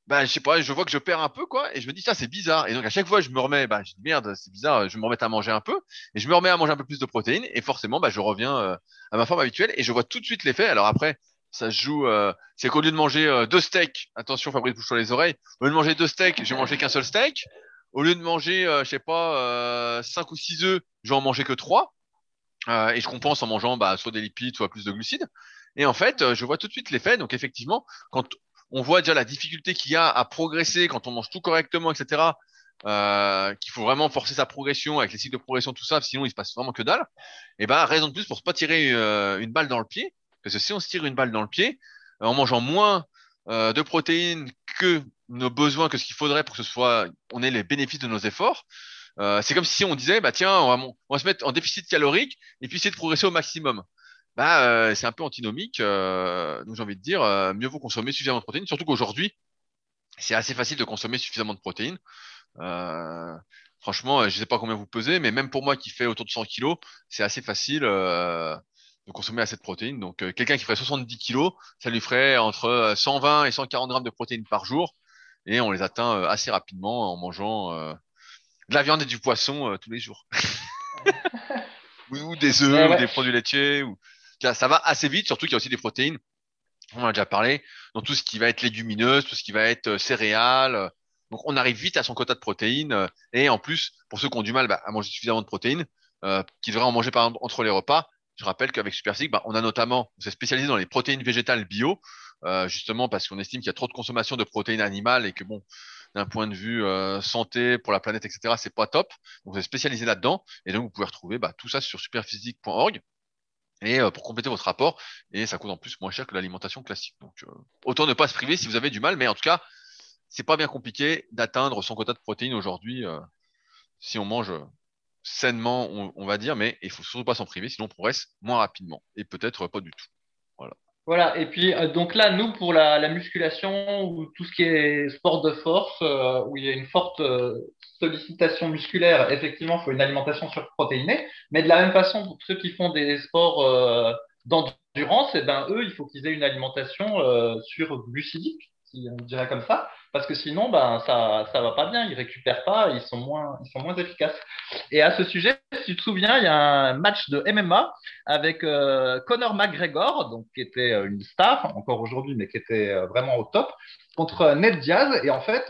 bah, je sais pas, je vois que je perds un peu, quoi, et je me dis, ça, c'est bizarre. Et donc, à chaque fois, je me remets, bah, je dis, merde, c'est bizarre, je me remets à manger un peu, et je me remets à manger un peu plus de protéines, et forcément, bah, je reviens euh, à ma forme habituelle, et je vois tout de suite l'effet. Alors après, ça se joue. Euh, c'est qu'au lieu de manger euh, deux steaks, attention Fabrice bouge sur les oreilles, au lieu de manger deux steaks, je vais manger qu'un seul steak. Au lieu de manger, euh, je sais pas, cinq ou six œufs, je vais en manger que trois. et je compense en mangeant bah, soit des lipides, soit plus de glucides. Et en fait, je vois tout de suite l'effet. Donc effectivement, quand on voit déjà la difficulté qu'il y a à progresser quand on mange tout correctement, etc. Euh, qu'il faut vraiment forcer sa progression avec les cycles de progression, tout ça, sinon il se passe vraiment que dalle. Et ben raison de plus pour ne pas tirer une balle dans le pied parce que si on se tire une balle dans le pied, euh, en mangeant moins euh, de protéines que nos besoins, que ce qu'il faudrait pour que ce soit, on ait les bénéfices de nos efforts, euh, c'est comme si on disait, bah tiens, on va, se mettre en déficit calorique et puis essayer de progresser au maximum. Bah, c'est un peu antinomique. donc j'ai envie de dire, mieux vaut consommer suffisamment de protéines, surtout qu'aujourd'hui, c'est assez facile de consommer suffisamment de protéines. franchement, je ne sais pas combien vous pesez, mais même pour moi qui fais autour de 100 kilos, c'est assez facile de consommer assez de protéines. Donc, euh, quelqu'un qui ferait 70 kilos, ça lui ferait entre 120 euh, et 140 grammes de protéines par jour. Et on les atteint euh, assez rapidement en mangeant de la viande et du poisson tous les jours. ou, des œufs, ou des produits laitiers. Ou... Ça va assez vite, surtout qu'il y a aussi des protéines. On en a déjà parlé. Dans tout ce qui va être légumineuse, tout ce qui va être céréales. Donc, on arrive vite à son quota de protéines. Et en plus, pour ceux qui ont du mal bah, à manger suffisamment de protéines, qui devraient en manger par exemple entre les repas, Je rappelle qu'avec Superphysique, bah, on a notamment, on spécialisé dans les protéines végétales bio, euh, justement parce qu'on estime qu'il y a trop de consommation de protéines animales et que bon, d'un point de vue euh, santé pour la planète, etc., c'est pas top. Donc, vous êtes spécialisé là-dedans et donc vous pouvez retrouver bah, tout ça sur superphysique.org et euh, pour compléter votre rapport et ça coûte en plus moins cher que l'alimentation classique. Donc, euh, autant ne pas se priver si vous avez du mal, mais en tout cas, c'est pas bien compliqué d'atteindre son quota de protéines aujourd'hui si on mange sainement, on, va dire, mais il faut surtout pas s'en priver, sinon on progresse moins rapidement et peut-être pas du tout. Voilà. Et puis euh, donc là, nous, pour la, musculation ou tout ce qui est sport de force, euh, où il y a une forte euh, sollicitation musculaire, effectivement, il faut une alimentation surprotéinée. Mais de la même façon, pour ceux qui font des sports d'endurance, eh ben, eux, il faut qu'ils aient une alimentation sur glucidique, on dirait comme ça parce que sinon, ben, ça ça va pas bien, ils récupèrent pas, ils sont moins, ils sont moins efficaces. Et à ce sujet, si tu te souviens, il y a un match de MMA avec euh, Conor McGregor, donc qui était euh, une star encore aujourd'hui, mais qui était euh, vraiment au top, contre Ned Diaz. Et en fait,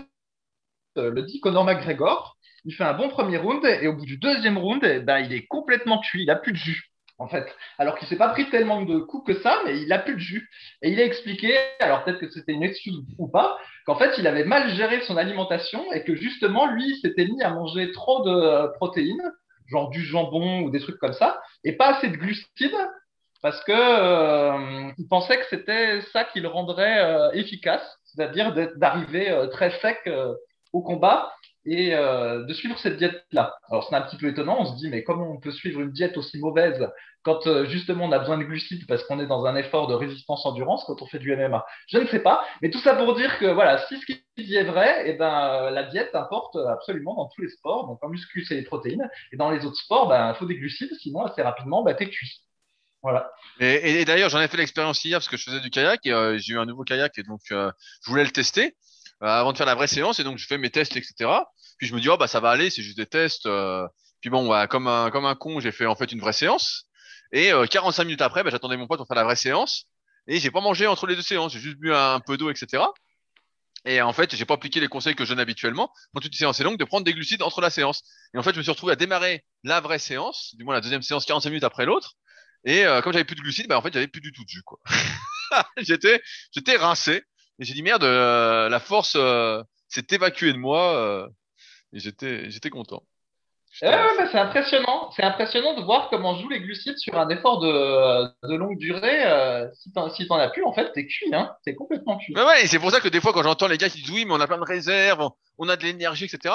le dit Conor McGregor, il fait un bon premier round et au bout du deuxième round, eh ben, il est complètement cuit, il a plus de jus en fait. Alors qu'il s'est pas pris tellement de coups que ça, mais il a plus de jus. Et il a expliqué, alors peut-être que c'était une excuse ou pas, qu'en fait, il avait mal géré son alimentation et que justement, lui, s'était mis à manger trop de protéines, genre du jambon ou des trucs comme ça, et pas assez de glucides, parce que euh, il pensait que c'était ça qui le rendrait euh, efficace, c'est-à-dire d'arriver euh, très sec au combat et euh, de suivre cette diète-là. Alors c'est un petit peu étonnant, on se dit mais comment on peut suivre une diète aussi mauvaise quand euh, justement on a besoin de glucides parce qu'on est dans un effort de résistance endurance quand on fait du MMA Je ne sais pas, mais tout ça pour dire que voilà, si ce qui dit est vrai, eh ben euh, la diète importe absolument dans tous les sports. Donc en muscu c'est les protéines et dans les autres sports, ben il faut des glucides, sinon assez rapidement ben, t'es cuit. Voilà. Et, et, d'ailleurs, j'en ai fait l'expérience hier parce que je faisais du kayak et j'ai eu un nouveau kayak et donc je voulais le tester. Euh, avant de faire la vraie séance et donc je fais mes tests etc. Puis je me dis oh bah ça va aller, c'est juste des tests. Euh. Puis bon bah, comme un comme un con j'ai fait en fait une vraie séance et 45 euh, minutes après bah, j'attendais mon pote pour faire la vraie séance et j'ai pas mangé entre les deux séances, j'ai juste bu un, peu d'eau etc. Et en fait, j'ai pas appliqué les conseils que je donne habituellement. Quand toute séance est longue, de prendre des glucides entre la séance. Et en fait, je me suis retrouvé à démarrer la vraie séance, du moins la deuxième séance 45 minutes après l'autre. Et comme j'avais plus de glucides, bah en fait, j'avais plus du tout de jus quoi. j'étais j'étais rincé. Et j'ai dit merde, euh, la force euh, s'est évacuée de moi euh, et j'étais j'étais content. Eh c'est impressionnant. C'est impressionnant de voir comment jouent les glucides sur un effort de, de longue durée. si t'en si as plus, en fait, t'es cuit, hein. T'es complètement cuit. Ouais, ouais, et c'est pour ça que des fois, quand j'entends les gars qui disent oui, mais on a plein de réserves, on a de l'énergie, etc.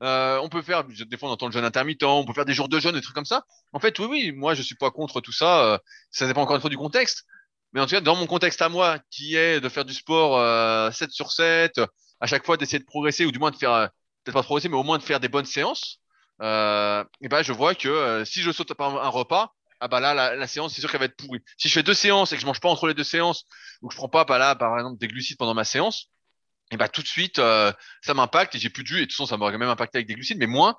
on peut faire, des fois on entend le jeûne intermittent, on peut faire des jours de jeûne, des trucs comme ça. En fait, oui, oui, moi je suis pas contre tout ça. ça dépend encore une fois du contexte. Mais en tout cas, dans mon contexte à moi, qui est de faire du sport euh, 7 sur 7, à chaque fois d'essayer de progresser, ou du moins de faire, euh, peut-être pas progresser, mais au moins de faire des bonnes séances, euh, et ben je vois que euh, si je saute par un repas, ah bah là, la, la séance, c'est sûr qu'elle va être pourrie. Si je fais deux séances et que je mange pas entre les deux séances, ou que je prends pas, bah là, par exemple, des glucides pendant ma séance, et bah tout de suite, euh, ça m'impacte et j'ai plus de jus, et de toute façon, ça m'aurait même impacté avec des glucides, mais moins,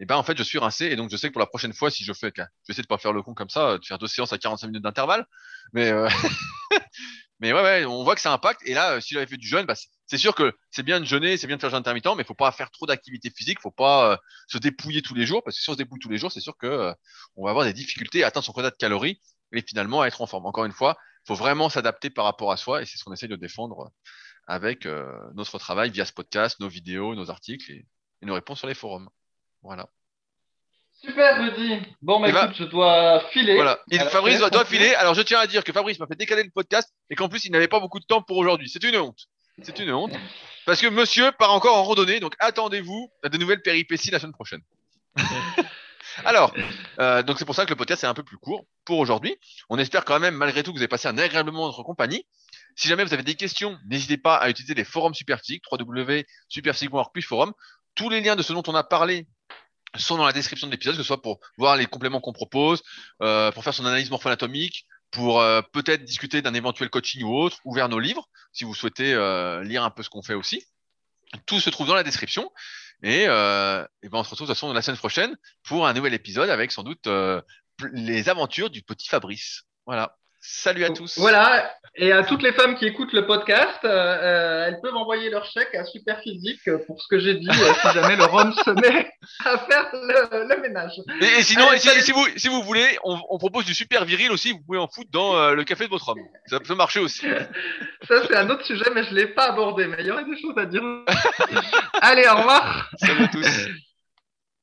et ben en fait je suis rincé et donc je sais que pour la prochaine fois si je fais je vais essayer de pas faire le con comme ça de faire deux séances à 45 minutes d'intervalle. Mais euh... mais ouais, ouais on voit que ça impacte. Et là si j'avais fait du jeûne bah, c'est sûr que c'est bien de jeûner c'est bien de faire jeûne intermittent mais faut pas faire trop d'activité physique faut pas euh, se dépouiller tous les jours parce que si on se dépouille tous les jours c'est sûr que euh, on va avoir des difficultés à atteindre son quota de calories et finalement à être en forme. Encore une fois faut vraiment s'adapter par rapport à soi et c'est ce qu'on essaye de défendre avec euh, notre travail via ce podcast nos vidéos nos articles et nos réponses sur les forums voilà. Super, Rudy. Bon, mais eh ben, écoute, je dois filer. Voilà. Et Fabrice doit, filer. Alors, je tiens à dire que Fabrice m'a fait décaler le podcast et qu'en plus, il n'avait pas beaucoup de temps pour aujourd'hui. C'est une honte. C'est une honte. Parce que monsieur part encore en randonnée, donc attendez-vous à de nouvelles péripéties la semaine prochaine. Alors, euh, donc c'est pour ça que le podcast est un peu plus court pour aujourd'hui. On espère quand même, malgré tout, que vous avez passé un agréable moment notre compagnie. Si jamais vous avez des questions, n'hésitez pas à utiliser les forums Superphysique, www.superphysique.org plus forum. Tous les liens de ce dont on a parlé sont dans la description de l'épisode, que ce soit pour voir les compléments qu'on propose, euh, pour faire son analyse morpho-anatomique, pour euh, peut-être discuter d'un éventuel coaching ou autre, ou vers nos livres, si vous souhaitez euh, lire un peu ce qu'on fait aussi. Tout se trouve dans la description. Et, et ben on se retrouve de toute façon la semaine prochaine pour un nouvel épisode avec sans doute les aventures du petit Fabrice. Voilà. Salut à tous. Voilà. Et à toutes les femmes qui écoutent le podcast, euh, euh, elles peuvent envoyer leur chèque à Superphysique pour ce que j'ai dit, euh, si jamais le rhum se met à faire le, le ménage. Et, et sinon, Allez, et si, vous, si vous voulez, on, on propose du super viril aussi. Vous pouvez en foutre dans euh, le café de votre homme. Ça peut marcher aussi. Ça, c'est un autre sujet, mais je ne l'ai pas abordé. Mais il y aurait des choses à dire. Allez, au revoir. Salut à tous.